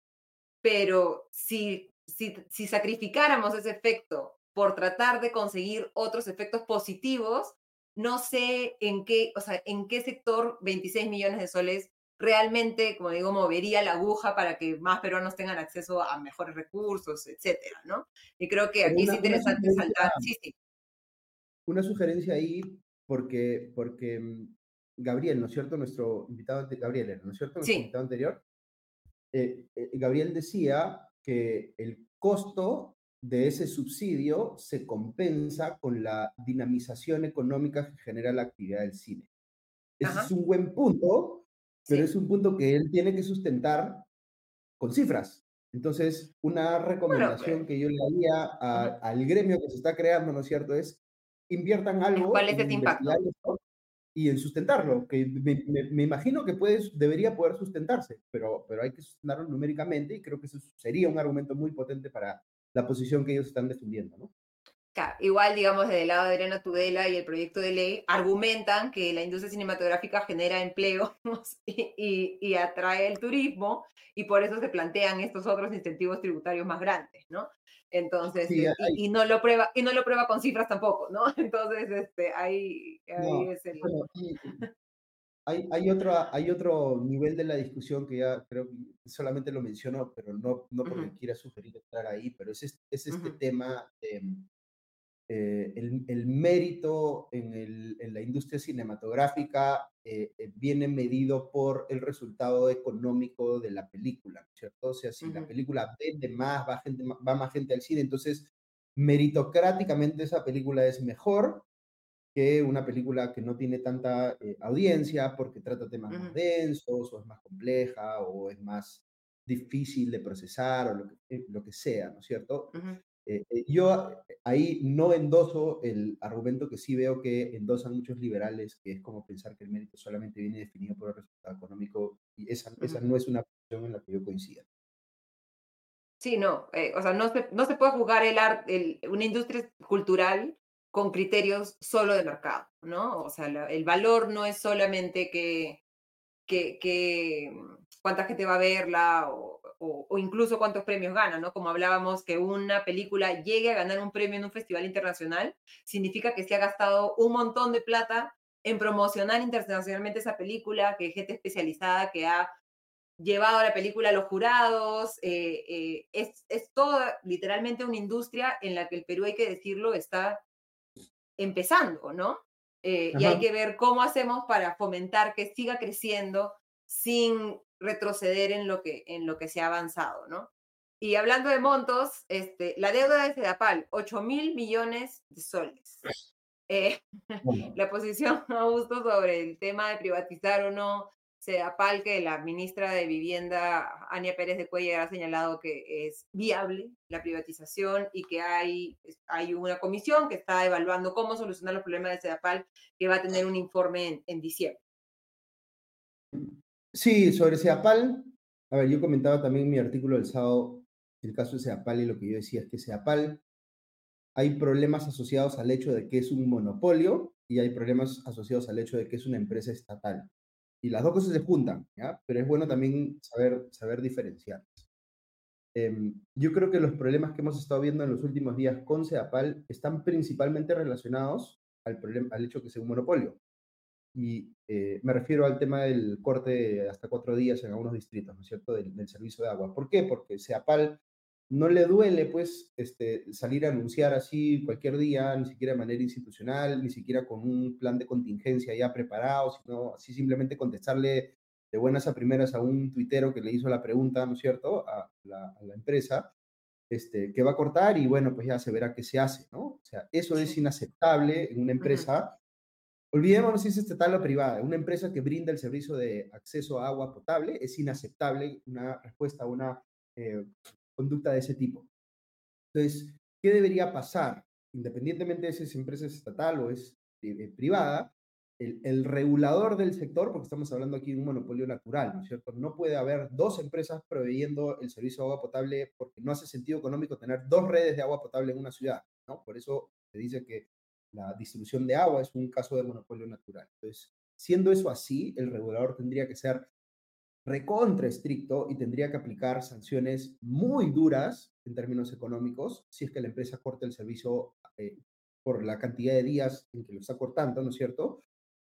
pero si si, si sacrificáramos ese efecto por tratar de conseguir otros efectos positivos, no sé en qué, o sea, en qué sector 26 millones de soles realmente, como digo, movería la aguja para que más peruanos tengan acceso a mejores recursos, etcétera, ¿no? Y creo que aquí es interesante saltar. Sí, sí. Una sugerencia ahí, porque, porque mm, Gabriel, ¿no es cierto? Nuestro invitado, Gabriel, ¿no es cierto? Nuestro invitado anterior. Eh, eh, Gabriel decía que el costo de ese subsidio se compensa con la dinamización económica que genera la actividad del cine. Ese es un buen punto, pero es un punto que él tiene que sustentar con cifras. Entonces, una recomendación que yo le haría al gremio que se está creando, ¿no es cierto?, es inviertan algo. ¿Cuál es ese impacto? Y en sustentarlo, que me, imagino que puedes, debería poder sustentarse, pero, pero hay que sustentarlo numéricamente y creo que eso sería un argumento muy potente para, la posición que ellos están defendiendo, ¿no? Igual, digamos, desde el lado de Adriana Tudela y el proyecto de ley, argumentan que la industria cinematográfica genera empleo y, y, atrae el turismo, y por eso se plantean estos otros incentivos tributarios más grandes, ¿no? Entonces, eh, y, no lo prueba, y no lo prueba con cifras tampoco, ¿no? Entonces, este, ahí, ahí es el... Hay, hay, otro, hay otro nivel de la discusión que ya creo que solamente lo menciono, pero no, no porque quiera sugerir estar ahí, pero es, es este tema de eh, el, el, mérito en, el, en, la industria cinematográfica eh, eh, viene medido por el resultado económico de la película, ¿cierto? O sea, si la película vende más, va, gente, va más gente al cine, entonces meritocráticamente esa película es mejor que una película que no tiene tanta eh, audiencia porque trata temas más densos o es más compleja o es más difícil de procesar o lo que, eh, lo que sea, ¿no es cierto? Eh, yo ahí no endoso el argumento que sí veo que endosan muchos liberales, que es como pensar que el mérito solamente viene definido por el resultado económico, y esa, esa no es una posición en la que yo coincida. Sí, no, o sea, no se, no se puede jugar el arte, una industria cultural con criterios solo de mercado, ¿no? O sea, el valor no es solamente que, que, mm, cuánta gente va a verla o, o, incluso cuántos premios gana, ¿no? Como hablábamos, que una película llegue a ganar un premio en un festival internacional, significa que se ha gastado un montón de plata en promocionar internacionalmente esa película, que hay gente especializada que ha llevado a la película a los jurados, eh, eh, es, es toda literalmente una industria en la que el Perú, hay que decirlo, está empezando, ¿no? Eh, y hay que ver cómo hacemos para fomentar que siga creciendo sin retroceder en lo que, en lo que se ha avanzado, ¿no? Y hablando de montos, este, la deuda de Sedapal, 8 mil millones de soles. Eh, la posición Augusto sobre el tema de privatizar o no Sedapal, que la ministra de Vivienda, Ania Pérez de Cuellar, ha señalado que es viable la privatización y que hay, hay una comisión que está evaluando cómo solucionar los problemas de Sedapal, que va a tener un informe en, diciembre. Sí, sobre Sedapal, a ver, yo comentaba también en mi artículo del sábado el caso de Sedapal y lo que yo decía es que Sedapal hay problemas asociados al hecho de que es un monopolio y hay problemas asociados al hecho de que es una empresa estatal y las dos cosas se juntan, pero es bueno también saber, saber. Em, yo creo que los problemas que hemos estado viendo en los últimos días con CEDAPAL están principalmente relacionados al, problema, al hecho que sea un monopolio. Y eh, me refiero al tema del corte hasta cuatro días en algunos distritos, ¿no es cierto?, del, del servicio de agua. ¿Por qué? Porque CEAPAL no le duele pues este, salir a anunciar así cualquier día, ni siquiera de manera institucional, ni siquiera con un plan de contingencia ya preparado, sino así simplemente contestarle de buenas a primeras a un tuitero que le hizo la pregunta, ¿no es cierto?, a la, empresa, este, que va a cortar y bueno, pues ya se verá qué se hace, ¿no? O sea, eso es inaceptable en una empresa. Olvidémonos si es estatal o privada. Una empresa que brinda el servicio de acceso a agua potable es inaceptable una respuesta a una eh, conducta de ese tipo. Entonces, ¿qué debería pasar? Independientemente de si es empresa estatal o es eh, privada, el, regulador del sector, porque estamos hablando aquí de un monopolio natural, ¿no es cierto? No puede haber dos empresas proveyendo el servicio de agua potable porque no hace sentido económico tener dos redes de agua potable en una ciudad, ¿no? Por eso se dice que la distribución de agua es un caso de monopolio natural. Entonces, siendo eso así, el regulador tendría que ser recontra estricto y tendría que aplicar sanciones muy duras en términos económicos si es que la empresa corta el servicio eh, por la cantidad de días en que lo está cortando, ¿no es cierto?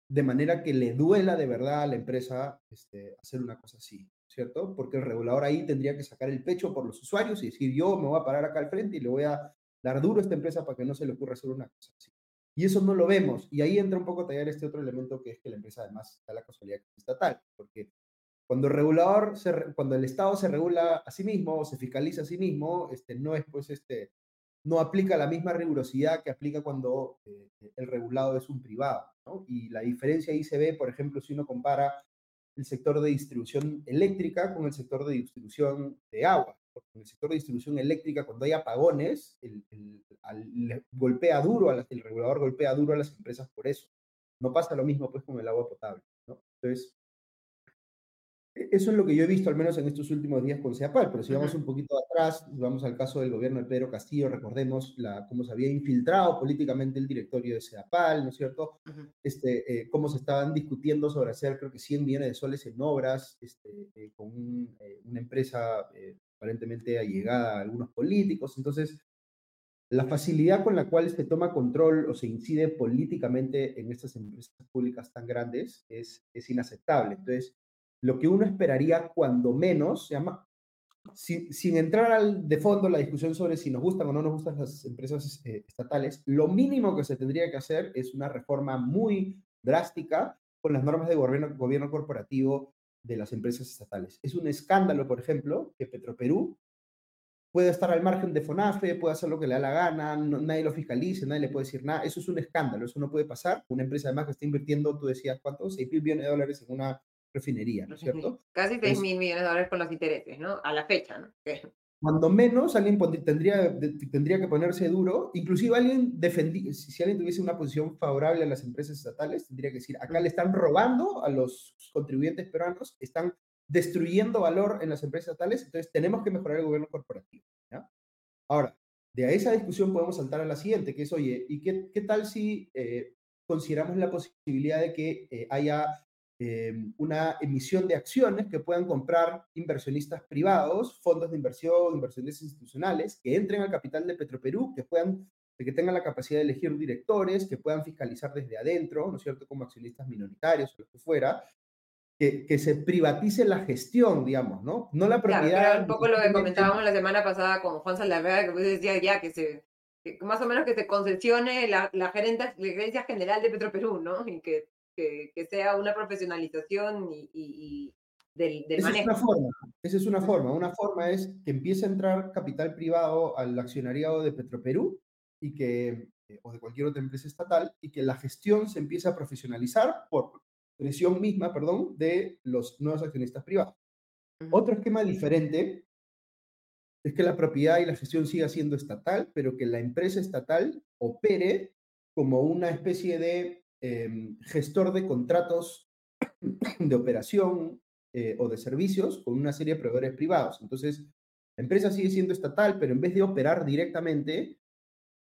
De manera que le duela de verdad a la empresa este, hacer una cosa así, ¿cierto? Porque el regulador ahí tendría que sacar el pecho por los usuarios y decir, yo me voy a parar acá al frente y le voy a dar duro a esta empresa para que no se le ocurra hacer una cosa así. Y eso no lo vemos. Y ahí entra un poco a tallar este otro elemento que es que la empresa además da la casualidad estatal, porque cuando el regulador, se, cuando el Estado se regula a sí mismo, se fiscaliza a sí mismo, este, no es pues este, no aplica la misma rigurosidad que aplica cuando eh, el regulado es un privado. Y la diferencia ahí se ve, por ejemplo, si uno compara el sector de distribución eléctrica con el sector de distribución de agua. En el sector de distribución eléctrica, cuando hay apagones, el, golpea duro, el regulador golpea duro a las empresas por eso. No pasa lo mismo pues con el agua potable. ¿no? Entonces, e, eso es lo que yo he visto, al menos en estos últimos días con CEAPAL, pero si vamos un poquito atrás, vamos al caso del gobierno de Pedro Castillo, recordemos la, cómo se había infiltrado políticamente el directorio de CEAPAL, ¿no es cierto? este, eh, cómo se estaban discutiendo sobre hacer, creo que 100 millones de soles en obras este, eh, con eh, una empresa aparentemente allegada a algunos políticos. Entonces, la facilidad con la cual se toma control o se incide políticamente en estas empresas públicas tan grandes es, es inaceptable. Entonces, lo que uno esperaría cuando menos, se llama, sin, entrar al, de fondo la discusión sobre si nos gustan o no nos gustan las empresas eh, estatales, lo mínimo que se tendría que hacer es una reforma muy drástica con las normas de gobierno, gobierno corporativo de las empresas estatales. Es un escándalo, por ejemplo, que Petroperú puede estar al margen de FONAFE, puede hacer lo que le da la gana, nadie lo fiscalice, nadie le puede decir nada. Eso es un escándalo, eso no puede pasar. Una empresa además que está invirtiendo, tú decías, ¿cuántos? 6 mil millones de dólares en una refinería, ¿no es cierto? Casi 6 mil millones de dólares con los intereses, ¿no? A la fecha, ¿no? Cuando menos alguien tendría, tendría que ponerse duro, inclusive alguien defendía, si alguien tuviese una posición favorable a las empresas estatales, tendría que decir, acá le están robando a los contribuyentes peruanos, están destruyendo valor en las empresas estatales, entonces tenemos que mejorar el gobierno corporativo. Ahora, de esa discusión podemos saltar a la siguiente, que es, oye, ¿y qué, qué tal si eh, consideramos la posibilidad de que eh, haya Em, una emisión de acciones que puedan comprar inversionistas privados, fondos de inversión, inversiones institucionales, que entren al capital de Petroperú, que puedan que tengan la capacidad de elegir directores, que puedan fiscalizar desde adentro, ¿no es cierto?, como accionistas minoritarios o lo que fuera, que, que, se privatice la gestión, digamos, ¿no? No la propiedad. un poco lo que comentábamos la semana pasada con Juan Saldarvega, que decía ya que se, más o menos que se concesione la, la, gerencia general de Petroperú, ¿no? Y que que, sea una profesionalización y, del, Esa Es una forma, esa es una forma. Una forma es que empiece a entrar capital privado al accionariado de Petroperú y que, eh, o de cualquier otra empresa estatal y que la gestión se empiece a profesionalizar por presión misma, perdón, de los nuevos accionistas privados. Otro esquema diferente es que la propiedad y la gestión siga siendo estatal, pero que la empresa estatal opere como una especie de Em, gestor de contratos de operación eh, o de servicios con una serie de proveedores privados. Entonces, la empresa sigue siendo estatal, pero en vez de operar directamente,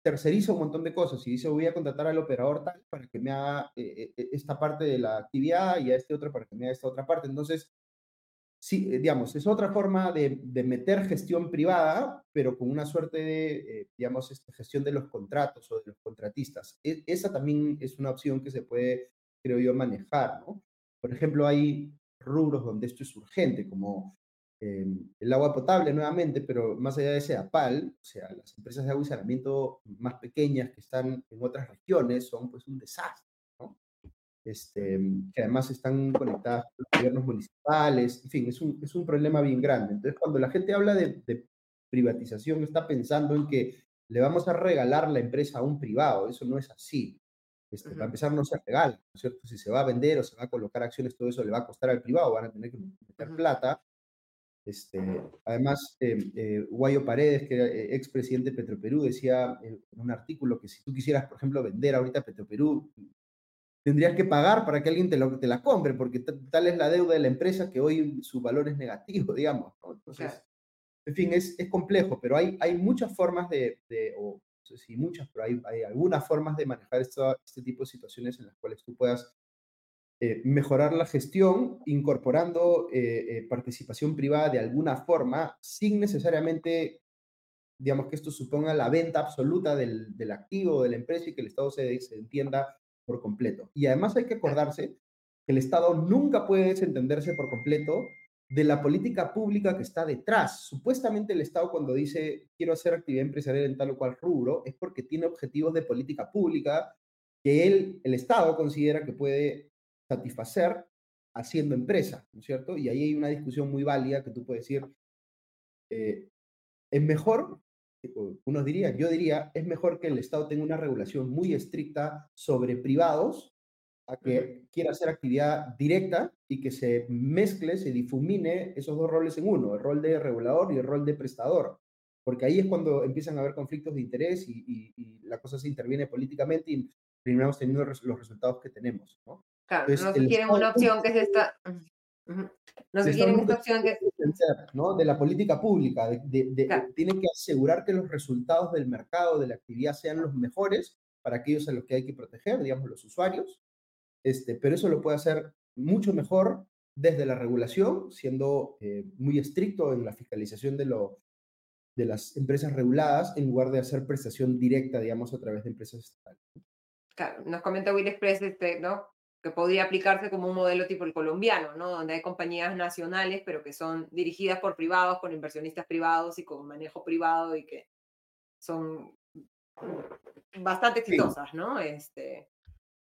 terceriza un montón de cosas y dice, voy a contratar al operador tal para que me haga eh, eh, esta parte de la actividad y a este otro para que me haga esta otra parte. Entonces, sí, eh, digamos, es otra forma de, meter gestión privada, pero con una suerte de, eh, digamos, esta gestión de los contratos o de los contratistas. E, esa también es una opción que se puede, creo yo, manejar, ¿no? Por ejemplo, hay rubros donde esto es urgente, como eh, el agua potable nuevamente, pero más allá de ese APAL, o sea, las empresas de agua y saneamiento más pequeñas que están en otras regiones son pues un desastre este, que además están conectadas con los gobiernos municipales, en fin, es un, es un problema bien grande. Entonces, cuando la gente habla de, privatización, está pensando en que le vamos a regalar la empresa a un privado, eso no es así. Este, Para empezar, no se regala, ¿no es cierto? Si se va a vender o se va a colocar acciones, todo eso le va a costar al privado, van a tener que meter plata. Este, además, eh, eh, Guayo Paredes, que era eh, expresidente de Petroperú, decía en un artículo que si tú quisieras, por ejemplo, vender ahorita Petroperú, tendrías que pagar para que alguien te, lo, te la compre, porque tal es la deuda de la empresa que hoy su valor es negativo, digamos. Entonces, en fin, es, es, complejo, pero hay, hay muchas formas de, de o no sé si muchas, pero hay, hay algunas formas de manejar este tipo de situaciones en las cuales tú puedas eh, mejorar la gestión incorporando eh, eh, participación privada de alguna forma, sin necesariamente, digamos, que esto suponga la venta absoluta del, activo de la empresa y que el Estado se, se, entienda por completo. Y además hay que acordarse que el Estado nunca puede desentenderse por completo de la política pública que está detrás. Supuestamente el Estado cuando dice quiero hacer actividad empresarial en tal o cual rubro es porque tiene objetivos de política pública que él, el Estado considera que puede satisfacer haciendo empresa, ¿no es cierto? Y ahí hay una discusión muy válida que tú puedes decir, eh, es mejor, unos dirían, yo diría, es mejor que el Estado tenga una regulación muy estricta sobre privados a que quiera hacer actividad directa y que se mezcle, se difumine esos dos roles en uno, el rol de regulador y el rol de prestador. Porque ahí es cuando empiezan a haber conflictos de interés y, y la cosa se interviene políticamente y terminamos teniendo los resultados que tenemos. ¿no? Claro, no se quieren una opción que es esta. No se quieren esta opción que ¿no? De la política pública, de, de, tienen que asegurar que los resultados del mercado, de la actividad, sean los mejores para aquellos a los que hay que proteger, digamos, los usuarios. Este, pero eso lo puede hacer mucho mejor desde la regulación, siendo eh, muy estricto en la fiscalización de, lo, de las empresas reguladas, en lugar de hacer prestación directa, digamos, a través de empresas estatales. Claro, nos comenta Will Express, este, ¿no? Que podría aplicarse como un modelo tipo el colombiano, ¿no? Donde hay compañías nacionales, pero que son dirigidas por privados, con inversionistas privados y con manejo privado y que son bastante exitosas, ¿no? Este,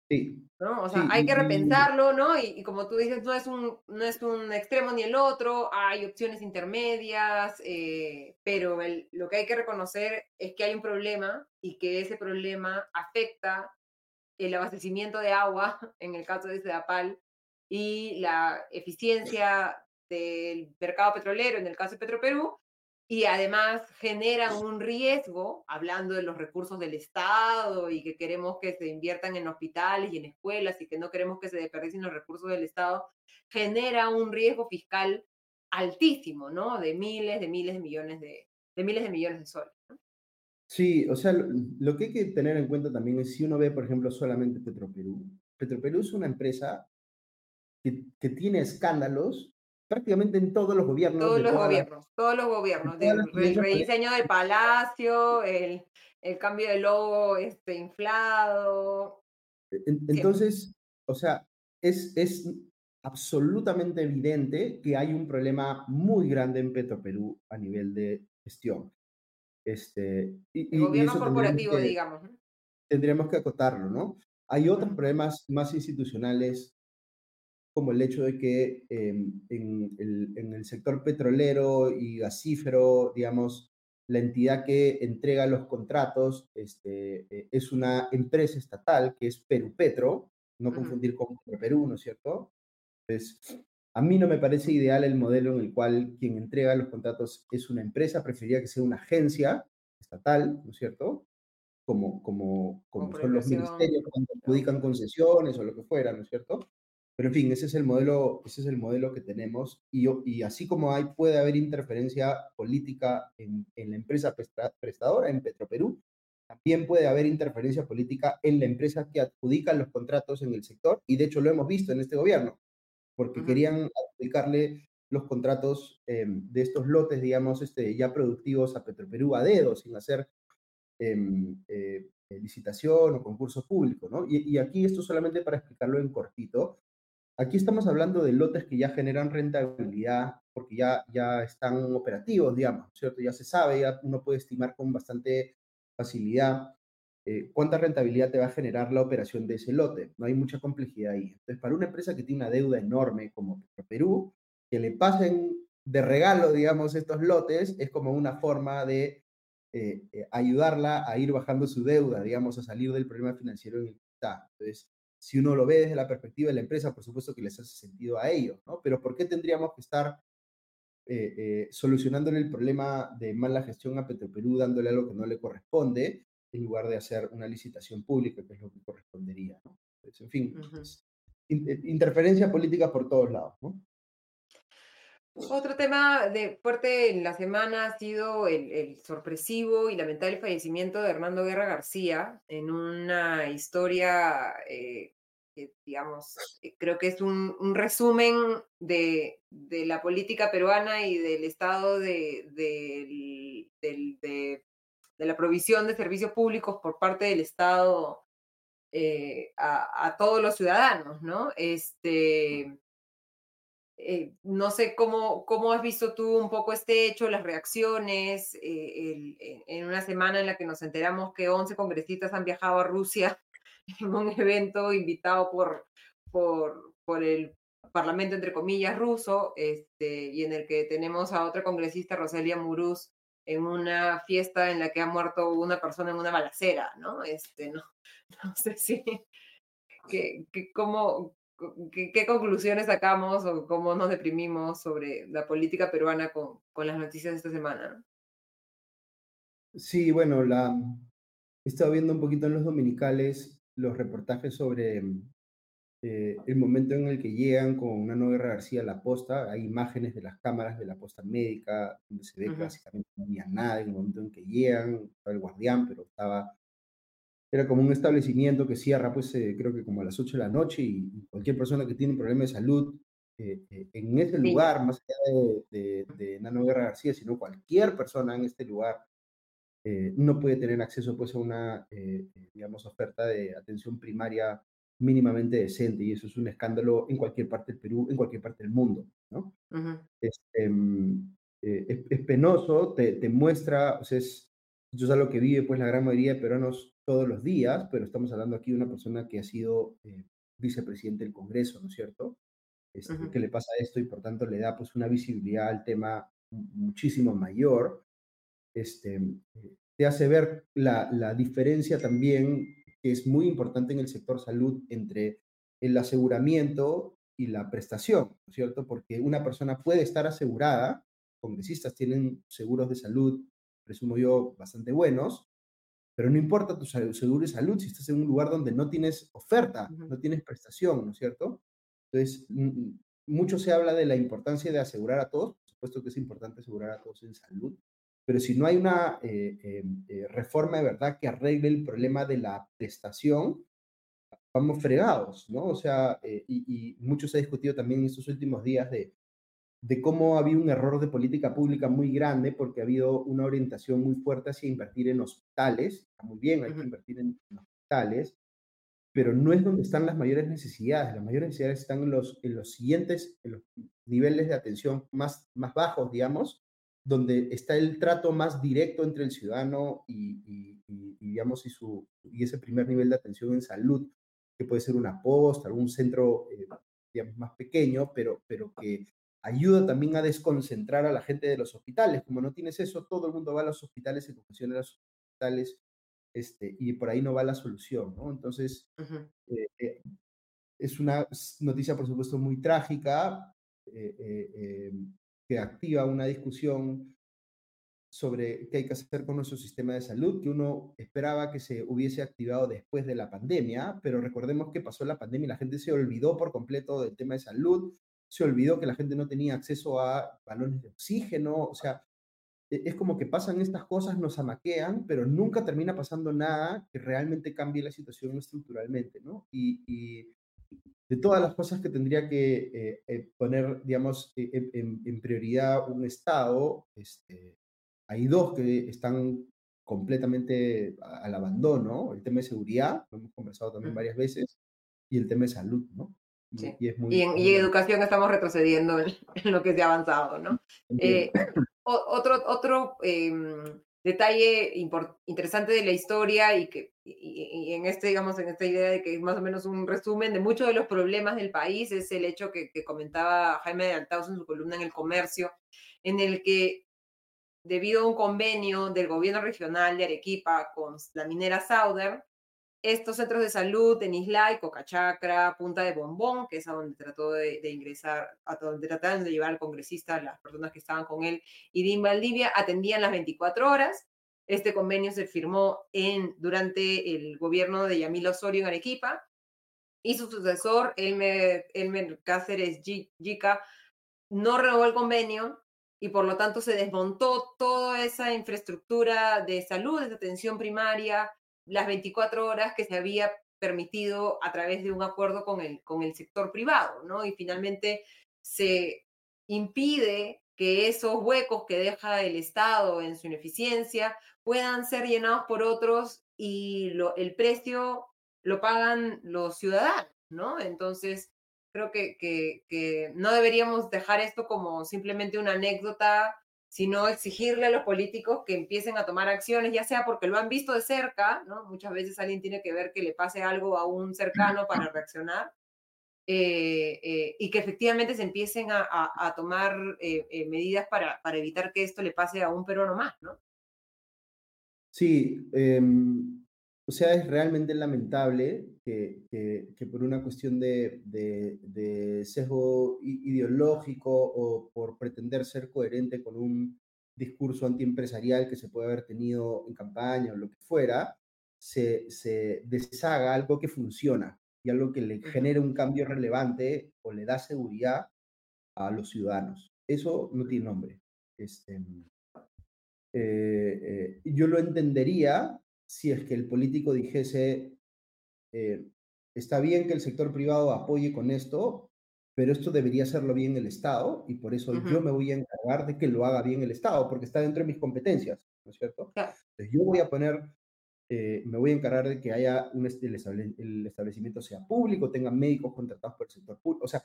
sí. ¿no? O sea, hay que repensarlo, ¿no? Y, como tú dices, no es, un, no es un extremo ni el otro, hay opciones intermedias, eh, pero lo que hay que reconocer es que hay un problema y que ese problema afecta el abastecimiento de agua, en el caso de Sedapal, y la eficiencia del mercado petrolero, en el caso de Petroperú, y además genera un riesgo, hablando de los recursos del Estado y que queremos que se inviertan en hospitales y en escuelas y que no queremos que se desperdicien los recursos del Estado, genera un riesgo fiscal altísimo, ¿no? De miles, de miles de millones de, de miles de millones de soles. Sí, o sea, lo, que hay que tener en cuenta también es si uno ve, por ejemplo, solamente Petroperú. Petroperú es una empresa que, que tiene escándalos prácticamente en todos los gobiernos. Todos los gobiernos, todos los gobiernos. el rediseño del palacio, el, el, cambio de logo este, inflado. E, entonces, o sea, es, es absolutamente evidente que hay un problema muy grande en Petroperú a nivel de gestión. Este, y, el gobierno corporativo, digamos. Tendríamos que acotarlo, ¿no? Hay otros problemas más institucionales, como el hecho de que em, en, el, en, el, sector petrolero y gasífero, digamos, la entidad que entrega los contratos este, e, es una empresa estatal que es Perú Petro, no confundir con Perú, ¿no es cierto? Entonces, a mí no me parece ideal el modelo en el cual quien entrega los contratos es una empresa, preferiría que sea una agencia estatal, ¿no es cierto? Como, como, como son los ministerios cuando adjudican concesiones o lo que fuera, ¿no es cierto? Pero en fin, ese es el modelo, ese es el modelo que tenemos y, y así como hay, puede haber interferencia política en, en la empresa prestadora, en Petroperú, también puede haber interferencia política en la empresa que adjudica los contratos en el sector y de hecho lo hemos visto en este gobierno porque querían aplicarle los contratos em, de estos lotes, digamos, este, ya productivos a Petroperú a dedo, sin hacer em, eh, licitación o concurso público, ¿no? Y, aquí esto solamente para explicarlo en cortito. Aquí estamos hablando de lotes que ya generan rentabilidad porque ya, ya están operativos, digamos, ¿cierto? Ya se sabe, ya uno puede estimar con bastante facilidad eh, cuánta rentabilidad te va a generar la operación de ese lote. No hay mucha complejidad ahí. Entonces, para una empresa que tiene una deuda enorme como Perú, que le pasen de regalo, digamos, estos lotes, es como una forma de eh, eh, ayudarla a ir bajando su deuda, digamos, a salir del problema financiero en el que está. Entonces, si uno lo ve desde la perspectiva de la empresa, por supuesto que les hace sentido a ellos, ¿no? Pero ¿por qué tendríamos que estar eh, solucionándole el problema de mala gestión a Petroperú, dándole algo que no le corresponde, en lugar de hacer una licitación pública, que es lo que correspondería. ¿no? en fin, eh, interferencia política por todos lados. ¿no? Otro tema de fuerte en la semana ha sido el, sorpresivo y lamentable fallecimiento de Hernando Guerra García en una historia eh, digamos, eh, creo que es un, resumen de, la política peruana y del estado de, de, la provisión de servicios públicos por parte del Estado eh, a, todos los ciudadanos, ¿no? Este, eh, no sé cómo, cómo has visto tú un poco este hecho, las reacciones, en una semana en la que nos enteramos que 11 congresistas han viajado a Rusia en un evento invitado por, por, por el Parlamento, entre comillas, ruso, este, y en el que tenemos a otra congresista, Roselia Muruz, en una fiesta en la que ha muerto una persona en una balacera, ¿no? Este, no, no sé si, que, que cómo, ¿Qué, conclusiones sacamos o cómo nos deprimimos sobre la política peruana con, con las noticias de esta semana? Sí, bueno, he estado viendo un poquito en los dominicales los reportajes sobre eh, el momento en el que llegan con una nueva García a la posta. Hay imágenes de las cámaras de la posta médica, donde se ve que básicamente no había nada en el momento en que llegan. Estaba el guardián, pero estaba. Era como un establecimiento que cierra, pues eh, creo que como a las 8 de la noche, y cualquier persona que tiene un problema de salud eh, en ese lugar, más allá de, de, de Nano Guerra García, sino cualquier persona en este lugar eh, no puede tener acceso pues, a una, eh, eh, digamos, oferta de atención primaria mínimamente decente y eso es un escándalo en cualquier parte del Perú, en cualquier parte del mundo, ¿no? Este, mm, es, penoso, te, te muestra, o sea, es, eso es algo que vive pues la gran mayoría de peruanos todos los días, pero estamos hablando aquí de una persona que ha sido vicepresidente del Congreso, ¿no es cierto? Este, que le pasa esto y por tanto le da pues una visibilidad al tema muchísimo mayor este, te hace ver la, diferencia también, que es muy importante en el sector salud, entre el aseguramiento y la prestación, ¿no es cierto? Porque una persona puede estar asegurada, congresistas tienen seguros de salud, presumo yo, bastante buenos, pero no importa tu seguro de salud si estás en un lugar donde no tienes oferta, no tienes prestación, ¿no es cierto? Entonces, mucho se habla de la importancia de asegurar a todos, por supuesto que es importante asegurar a todos en salud, pero si no hay una eh, em, eh, reforma de verdad que arregle el problema de la prestación, vamos fregados, ¿no? O sea, eh, y, mucho se ha discutido también en estos últimos días de, de cómo había un error de política pública muy grande porque ha habido una orientación muy fuerte hacia invertir en hospitales. Está muy bien, hay que invertir en, hospitales, pero no es donde están las mayores necesidades. Las mayores necesidades están en los, en los siguientes, en los niveles de atención más, más bajos, digamos, donde está el trato más directo entre el ciudadano y, digamos, y, su, y ese primer nivel de atención en salud, que puede ser una posta, algún centro, eh, digamos, más pequeño, pero, pero que ayuda también a desconcentrar a la gente de los hospitales. Como no tienes eso, todo el mundo va a los hospitales función de los hospitales este, y por ahí no va la solución, ¿no? Entonces, eh, eh, es una noticia, por supuesto, muy trágica que activa una discusión sobre qué hay que hacer con nuestro sistema de salud, que uno esperaba que se hubiese activado después de la pandemia, pero recordemos que pasó la pandemia y la gente se olvidó por completo del tema de salud, se olvidó que la gente no tenía acceso a balones de oxígeno, o sea, e, es como que pasan estas cosas, nos amaquean, pero nunca termina pasando nada que realmente cambie la situación estructuralmente, ¿no? De todas las cosas que tendría que eh, eh, poner, digamos, e, e, en, prioridad un Estado, este, hay dos que están completamente al abandono, el tema de seguridad, lo hemos conversado también varias veces, y el tema de salud, ¿no? Y, en, educación estamos retrocediendo en, lo que se ha avanzado, ¿no? Eh, otro otro em, detalle interesante de la historia y que y, en este, digamos, en esta idea de que es más o menos un resumen de muchos de los problemas del país es el hecho que, comentaba Jaime de Altaus en su columna en El Comercio, en el que debido a un convenio del gobierno regional de Arequipa con la minera Sauder, estos centros de salud en Isla y Cocachacra, Punta de Bombón, que es a donde trató de, ingresar, a donde trataron de llevar al congresista, las personas que estaban con él, y de Valdivia, atendían las 24 horas. Este convenio se firmó en, durante el gobierno de Yamil Osorio en Arequipa, y su sucesor, Elmer, Elmer Cáceres Yica, no renovó el convenio y por lo tanto se desmontó toda esa infraestructura de salud, de atención primaria, las 24 horas que se había permitido a través de un acuerdo con el, con el sector privado, ¿no? Y finalmente se impide que esos huecos que deja el Estado en su ineficiencia puedan ser llenados por otros y el precio lo pagan los ciudadanos, ¿no? Entonces, creo que, que, no deberíamos dejar esto como simplemente una anécdota, sino exigirle a los políticos que empiecen a tomar acciones, ya sea porque lo han visto de cerca, ¿no? Muchas veces alguien tiene que ver que le pase algo a un cercano para reaccionar, eh, eh, y que efectivamente se empiecen a, a, a tomar eh, medidas para, para, evitar que esto le pase a un peruano más, ¿no? Sí, em, o sea, es realmente lamentable que, que, que por una cuestión de, de, de, sesgo ideológico o por pretender ser coherente con un discurso antiempresarial que se puede haber tenido en campaña o lo que fuera, se, se deshaga algo que funciona y algo que le genere un cambio relevante o le da seguridad a los ciudadanos. Eso no tiene nombre. Este, eh, eh, yo lo entendería si es que el político dijese, eh, está bien que el sector privado apoye con esto, pero esto debería hacerlo bien el Estado y por eso uh -huh. yo me voy a encargar de que lo haga bien el Estado, porque está dentro de mis competencias, ¿no es cierto? Claro. Entonces yo voy a poner eh, me voy a encargar de que haya un, el, estable, el, establecimiento sea público, tenga médicos contratados por el sector público. O sea,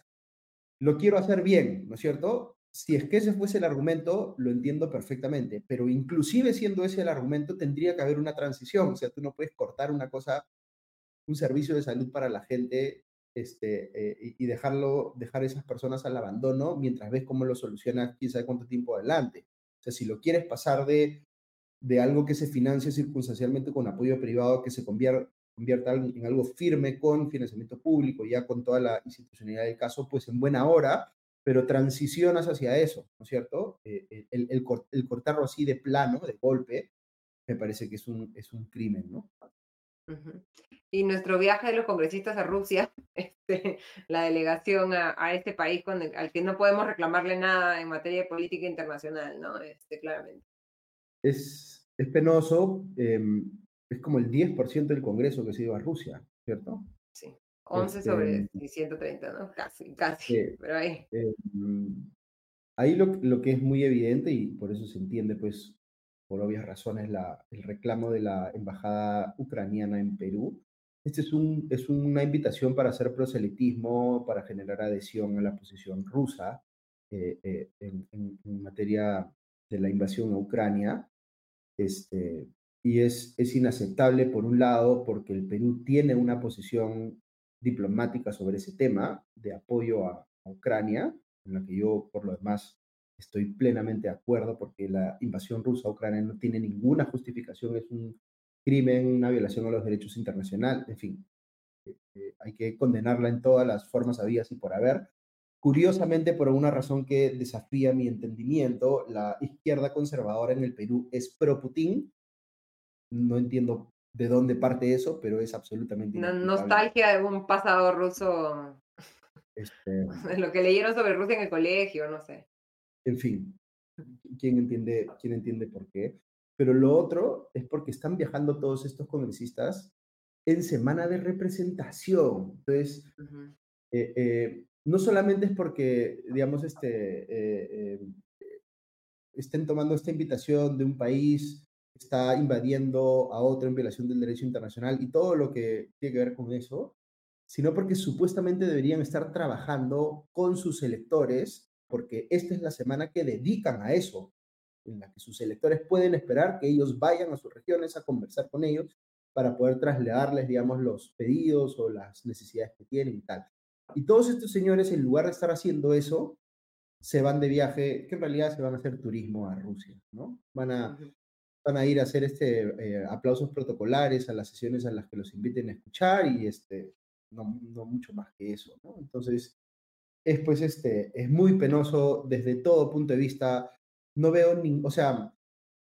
lo quiero hacer bien, ¿no es cierto? Si es que ese fuese el argumento, lo entiendo perfectamente, pero inclusive siendo ese el argumento, tendría que haber una transición. O sea, tú no puedes cortar una cosa, un servicio de salud para la gente este, eh, y dejarlo, dejar esas personas al abandono mientras ves cómo lo solucionas quién sabe cuánto tiempo adelante. O sea, si lo quieres pasar de de algo que se financie circunstancialmente con apoyo privado, que se convierta, convierta en algo firme con financiamiento público, ya con toda la institucionalidad del caso, pues en buena hora, pero transicionas hacia eso, ¿no es cierto? Eh, el, el, el, cortarlo así de plano, de golpe, me parece que es un, es un crimen, ¿no? Uh -huh. Y nuestro viaje de los congresistas a Rusia, este, la delegación a, a este país con el, al que no podemos reclamarle nada en materia de política internacional, ¿no? Este, claramente es, es penoso, eh, es como el 10% del Congreso que se iba a Rusia, ¿cierto? Sí, 11 este, sobre 130, ¿no? Casi, casi, eh, pero ahí. Eh, ahí lo, lo, que es muy evidente, y por eso se entiende, pues, por obvias razones, la, el reclamo de la embajada ucraniana en Perú. Este es, un, es una invitación para hacer proselitismo, para generar adhesión a la posición rusa eh, en, en, en materia de la invasión a Ucrania. Este, y es, es inaceptable, por un lado, porque el Perú tiene una posición diplomática sobre ese tema de apoyo a, Ucrania, en la que yo, por lo demás, estoy plenamente de acuerdo, porque la invasión rusa a Ucrania no tiene ninguna justificación, es un crimen, una violación a los derechos internacionales, en fin, eh, eh, hay que condenarla en todas las formas habidas y por haber. Curiosamente, por una razón que desafía mi entendimiento, la izquierda conservadora en el Perú es pro-Putin. No entiendo de dónde parte eso, pero es absolutamente... No, nostalgia de un pasado ruso. Este... Lo que leyeron sobre Rusia en el colegio, no sé. En fin, ¿quién entiende, quién entiende por qué? Pero lo otro es porque están viajando todos estos congresistas en semana de representación. Entonces, uh -huh. eh, eh, no solamente es porque, digamos, este, eh, eh, estén tomando esta invitación de un país está invadiendo a otro en violación del derecho internacional y todo lo que tiene que ver con eso, sino porque supuestamente deberían estar trabajando con sus electores, porque esta es la semana que dedican a eso, en la que sus electores pueden esperar que ellos vayan a sus regiones a conversar con ellos para poder trasladarles, digamos, los pedidos o las necesidades que tienen y tal. Y todos estos señores, en lugar de estar haciendo eso, se van de viaje, que en realidad se van a hacer turismo a Rusia, ¿no? Van a, van a ir a hacer este, eh, aplausos protocolares a las sesiones a las que los inviten a escuchar y este, no, no mucho más que eso, ¿no? Entonces, es pues este, es muy penoso desde todo punto de vista. No veo ni, o sea,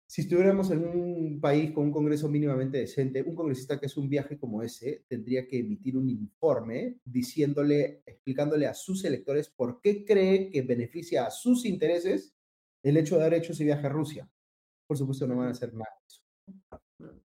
si estuviéramos en un país con un congreso mínimamente decente, un congresista que hace un viaje como ese tendría que emitir un informe diciéndole, explicándole a sus electores por qué cree que beneficia a sus intereses el hecho de haber hecho ese viaje a Rusia. Por supuesto, no van a de eso.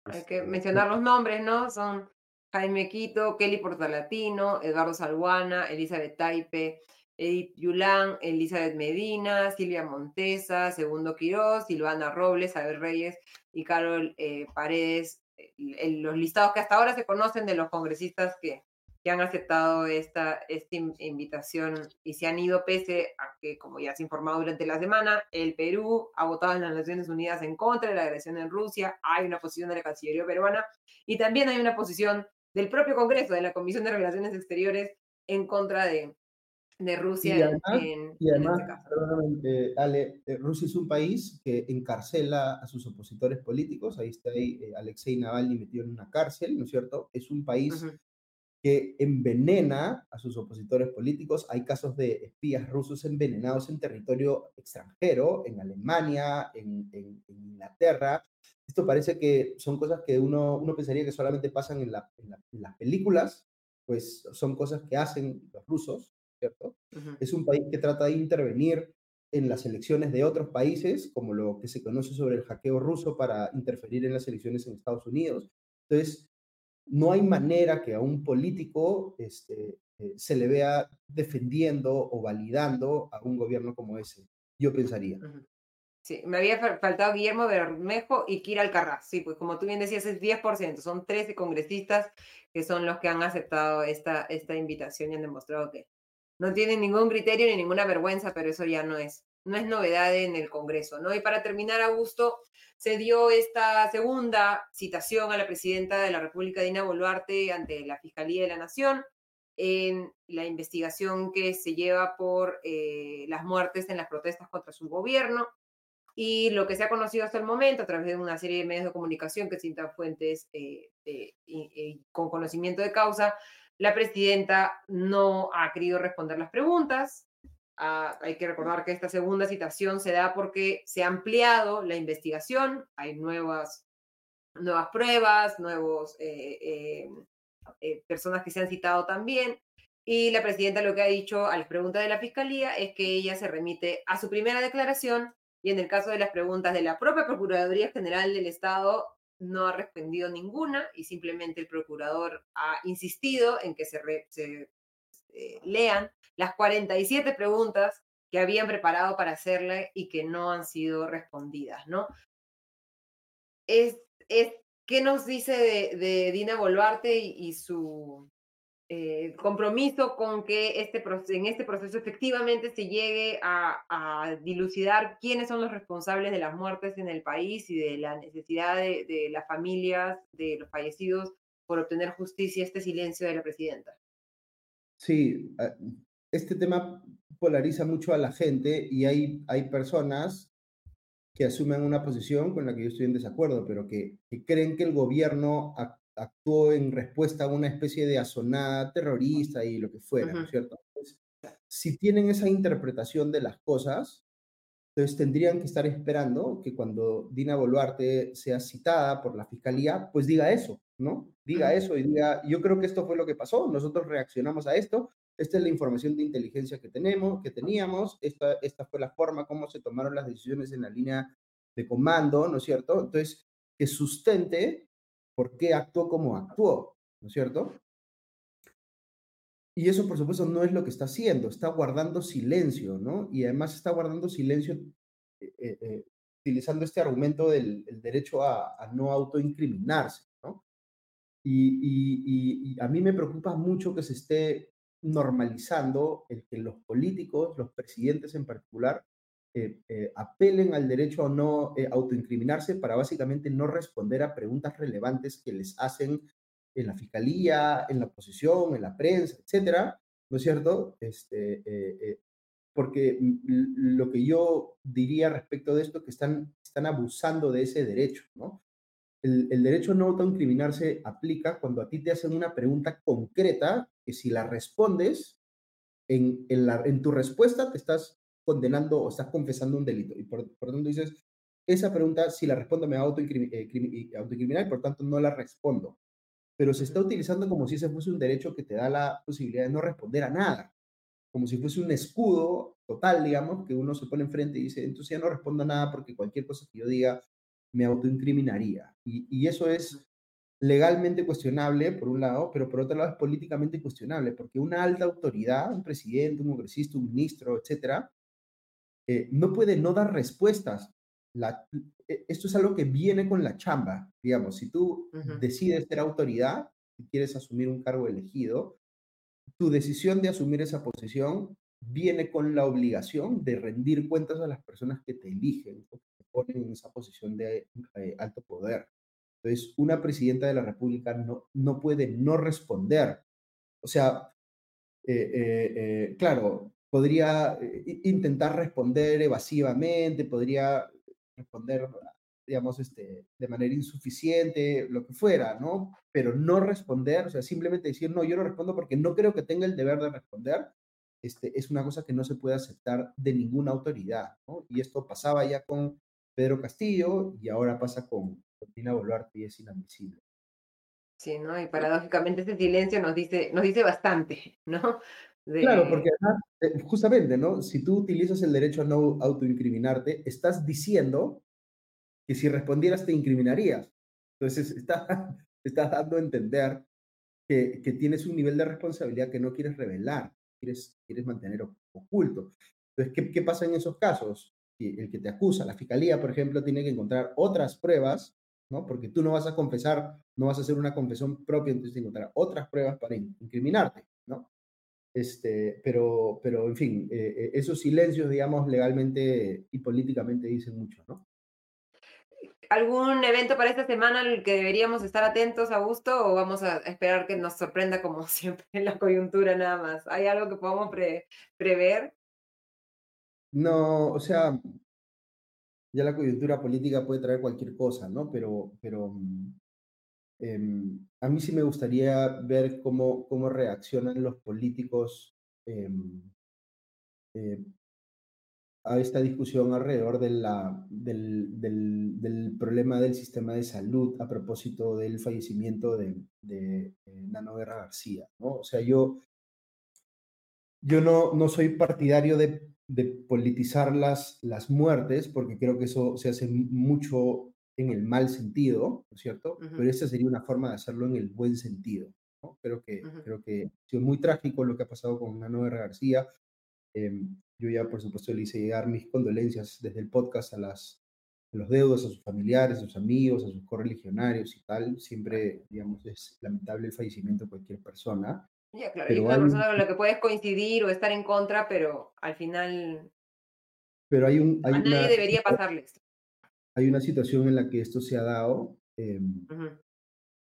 Hay que mencionar los nombres, ¿no? Son Jaime Quito, Kelly Portalatino, Eduardo Salguana, Elizabeth Taipe, Edith Yulán, Elizabeth Medina, Silvia Montesa, Segundo Quiroz, Silvana Robles, Abel Reyes y Carol eh, Paredes. los listados que hasta ahora se conocen de los congresistas que, que han aceptado esta, esta invitación y se han ido pese a que, como ya se ha informado durante la semana, el Perú ha votado en las Naciones Unidas en contra de la agresión en Rusia, hay una posición de la Cancillería peruana y también hay una posición del propio Congreso, de la Comisión de Relaciones Exteriores, en contra de, de Rusia y además, en, y además este Ale, eh, Rusia es un país que encarcela a sus opositores políticos, ahí está ahí, eh, Alexei Navalny metido en una cárcel, ¿no es cierto? Es un país que envenena a sus opositores políticos. Hay casos de espías rusos envenenados en territorio extranjero, en Alemania, en, Inglaterra. Esto parece que son cosas que uno, uno pensaría que solamente pasan en, las películas, pues son cosas que hacen los rusos, ¿cierto? Es un país que trata de intervenir en las elecciones de otros países, como lo que se conoce sobre el hackeo ruso para interferir en las elecciones en Estados Unidos. Entonces, no hay manera que a un político este, eh, se le vea defendiendo o validando a un gobierno como ese, yo pensaría. Sí, me había faltado Guillermo Bermejo y Kira Alcarraz. Sí, pues como tú bien decías, es 10%. Son 13 congresistas que son los que han aceptado esta, esta invitación y han demostrado que no tienen ningún criterio ni ninguna vergüenza, pero eso ya no es, no es novedad en el Congreso, ¿no? Y para terminar, Augusto, se dio esta segunda citación a la presidenta de la República, Dina Boluarte, ante la Fiscalía de la Nación en la investigación que se lleva por eh, las muertes en las protestas contra su gobierno. Y lo que se ha conocido hasta el momento a través de una serie de medios de comunicación que citan fuentes eh, con conocimiento de causa, la presidenta no ha querido responder las preguntas, Ah, hay que recordar que esta segunda citación se da porque se ha ampliado la investigación, hay nuevas, nuevas pruebas, nuevos eh, eh, eh, personas que se han citado también. Y la presidenta lo que ha dicho a las preguntas de la fiscalía es que ella se remite a su primera declaración y en el caso de las preguntas de la propia Procuraduría General del Estado no ha respondido ninguna y simplemente el procurador ha insistido en que se, se lean las 47 preguntas que habían preparado para hacerle y que no han sido respondidas, ¿no? Es, es, ¿Qué nos dice de, Dina Boluarte y, su eh, compromiso con que este, en este proceso efectivamente se llegue a, dilucidar quiénes son los responsables de las muertes en el país y de la necesidad de, de las familias de los fallecidos por obtener justicia, este silencio de la presidenta? Sí, ah, este tema polariza mucho a la gente y hay, hay personas que asumen una posición con la que yo estoy en desacuerdo, pero que, creen que el gobierno actuó en respuesta a una especie de asonada terrorista y lo que fuera, ¿no es cierto? si tienen esa interpretación de las cosas, entonces tendrían que estar esperando que cuando Dina Boluarte sea citada por la fiscalía, pues diga eso, ¿no? Diga eso y diga, yo creo que esto fue lo que pasó, nosotros reaccionamos a esto, esta es la información de inteligencia que tenemos, que teníamos, esta, esta fue la forma como se tomaron las decisiones en la línea de comando, ¿no es cierto? Entonces, que sustente por qué actuó como actuó, ¿no es cierto? Y eso, por supuesto, no es lo que está haciendo, está guardando silencio, ¿no? Y además está guardando silencio eh, eh, eh, utilizando este argumento del derecho a, a, no autoincriminarse, ¿no? Y, y, y, a mí me preocupa mucho que se esté normalizando el que los políticos, los presidentes en particular, eh, eh, apelen al derecho a no eh, autoincriminarse para básicamente no responder a preguntas relevantes que les hacen en la fiscalía, en la oposición, en la prensa, etcétera, ¿no es cierto? Este, porque lo que yo diría respecto de esto que están, están abusando de ese derecho, ¿no? el, derecho a no autoincriminarse aplica cuando a ti te hacen una pregunta concreta que si la respondes, en, en, la, en tu respuesta te estás condenando o estás confesando un delito. Y por, por tanto dices, esa pregunta, si la respondo, me a autoincriminar y por tanto no la respondo. Pero se está utilizando como si ese fuese un derecho que te da la posibilidad de no responder a nada. Como si fuese un escudo total, digamos, que uno se pone enfrente y dice, entonces ya no respondo a nada porque cualquier cosa que yo diga me autoincriminaría. Y, y eso es legalmente cuestionable, por un lado, pero por otro lado es políticamente cuestionable, porque una alta autoridad, un presidente, un congresista, un ministro, etcétera, eh, no puede no dar respuestas. La, e, esto es algo que viene con la chamba, digamos, si tú decides ser autoridad, si quieres asumir un cargo elegido, tu decisión de asumir esa posición viene con la obligación de rendir cuentas a las personas que te eligen que te ponen en esa posición de eh, alto poder. Entonces, una presidenta de la República no, no puede no responder. O sea, eh, eh, claro, podría intentar responder evasivamente, podría responder, digamos, este, de manera insuficiente, lo que fuera, ¿no? Pero no responder, o sea, simplemente decir, no, yo no respondo porque no creo que tenga el deber de responder, este, es una cosa que no se puede aceptar de ninguna autoridad, ¿no? Y esto pasaba ya con Pedro Castillo y ahora pasa con Dina Boluarte es inadmisible. Sí, ¿no? Y paradójicamente ese silencio nos dice, nos dice bastante, ¿no? Claro, porque eh, justamente, ¿no? Si tú utilizas el derecho a no autoincriminarte, estás diciendo que si respondieras te incriminarías. Entonces, estás, estás dando a entender que, que, tienes un nivel de responsabilidad que no quieres revelar quieres, quieres mantener oculto. Entonces, ¿qué, ¿qué pasa en esos casos? El que te acusa, la fiscalía, por ejemplo, tiene que encontrar otras pruebas, ¿no? Porque tú no vas a confesar, no vas a hacer una confesión propia, entonces tienes que encontrar otras pruebas para incriminarte, ¿no? Este, pero, pero, en fin, eh, eh, esos silencios, digamos, legalmente y políticamente dicen mucho, ¿no? ¿Algún evento para esta semana al que deberíamos estar atentos, Augusto, o vamos a esperar que nos sorprenda como siempre en la coyuntura nada más? ¿Hay algo que podamos prever? No, o sea, ya la coyuntura política puede traer cualquier cosa, ¿no? Pero, pero mm, em, a mí sí me gustaría ver cómo, cómo reaccionan los políticos em, eh, a esta discusión alrededor del, del, problema del sistema de salud a propósito del fallecimiento de, de, Nano Guerra García. ¿no? O sea, yo, yo no, no soy partidario de, de politizar las, las muertes, porque creo que eso se hace mucho en el mal sentido, ¿no es cierto? Pero esa sería una forma de hacerlo en el buen sentido. ¿no? Creo, que, creo que ha sido muy trágico lo que ha pasado con Nano Guerra García. Em, yo ya, por supuesto, le hice llegar mis condolencias desde el podcast a, las, los deudos, a sus familiares, a sus amigos, a sus correligionarios y tal. Siempre, digamos, es lamentable el fallecimiento de cualquier persona. Ya, claro, pero y una persona con la que puedes coincidir o estar en contra, pero al final. Pero hay un. a nadie debería pasarle esto. Hay una situación en la que esto se ha dado. Em,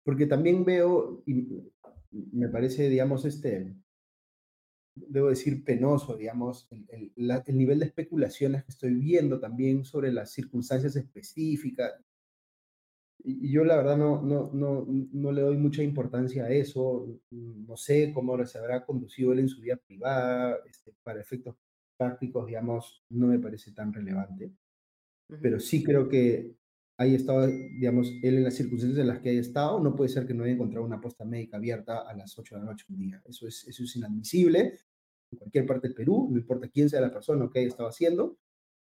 porque también veo, y me parece, digamos, este, debo decir, penoso, digamos, el, el, nivel de especulaciones que estoy viendo también sobre las circunstancias específicas. Y, yo la verdad no, no, no, no le doy mucha importancia a eso, no sé cómo se habrá conducido él en su vida privada, este, para efectos prácticos, digamos, no me parece tan relevante. Pero sí creo que haya estado, digamos, él en las circunstancias en las que haya estado, no puede ser que no haya encontrado una posta médica abierta a las 8 de la noche un día. Eso es, eso es inadmisible en cualquier parte del Perú, no importa quién sea la persona o qué haya estado haciendo.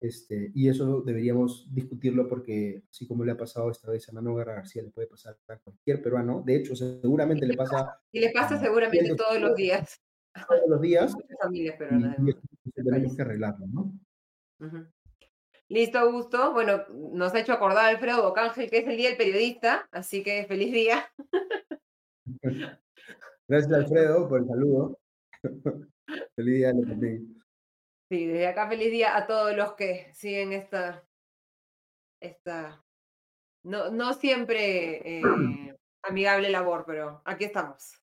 Este, y eso deberíamos discutirlo porque, así como le ha pasado esta vez a Nano García, le puede pasar a cualquier peruano. De hecho, seguramente le pasa. Y le pasa seguramente todos los días. Todos los días. Familias peruanas. Tenemos que arreglarlo, ¿no? Listo, Augusto. Bueno, nos ha hecho acordar Alfredo Bocángel que es el Día del Periodista, así que feliz día. Gracias, Alfredo, por el saludo. feliz día también. Sí, desde acá feliz día a todos los que siguen esta, esta no, no siempre eh, amigable labor, pero aquí estamos.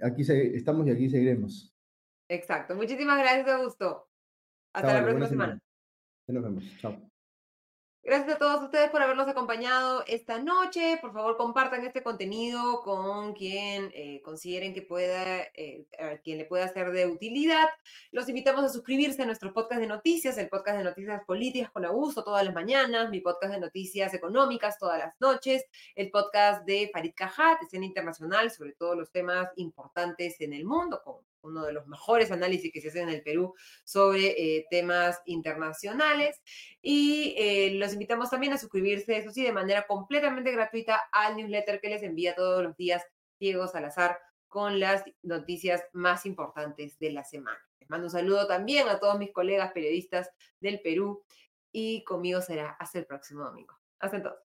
Aquí estamos y aquí seguiremos. Exacto. Muchísimas gracias, Augusto. Hasta la próxima semana. Nos vemos. Chao. Gracias a todos ustedes por habernos acompañado esta noche. Por favor, compartan este contenido con quien eh, consideren que pueda, eh, quien le pueda ser de utilidad. Los invitamos a suscribirse a nuestro podcast de noticias, el podcast de noticias políticas con abuso todas las mañanas, mi podcast de noticias económicas todas las noches, el podcast de Farid Cajat, escena internacional sobre todos los temas importantes en el mundo, uno de los mejores análisis que se hacen en el Perú sobre eh, temas internacionales. Y eh, los invitamos también a suscribirse, eso sí, de manera completamente gratuita al newsletter que les envía todos los días Diego Salazar con las noticias más importantes de la semana. Les mando un saludo también a todos mis colegas periodistas del Perú y conmigo será hasta el próximo domingo. Hasta entonces.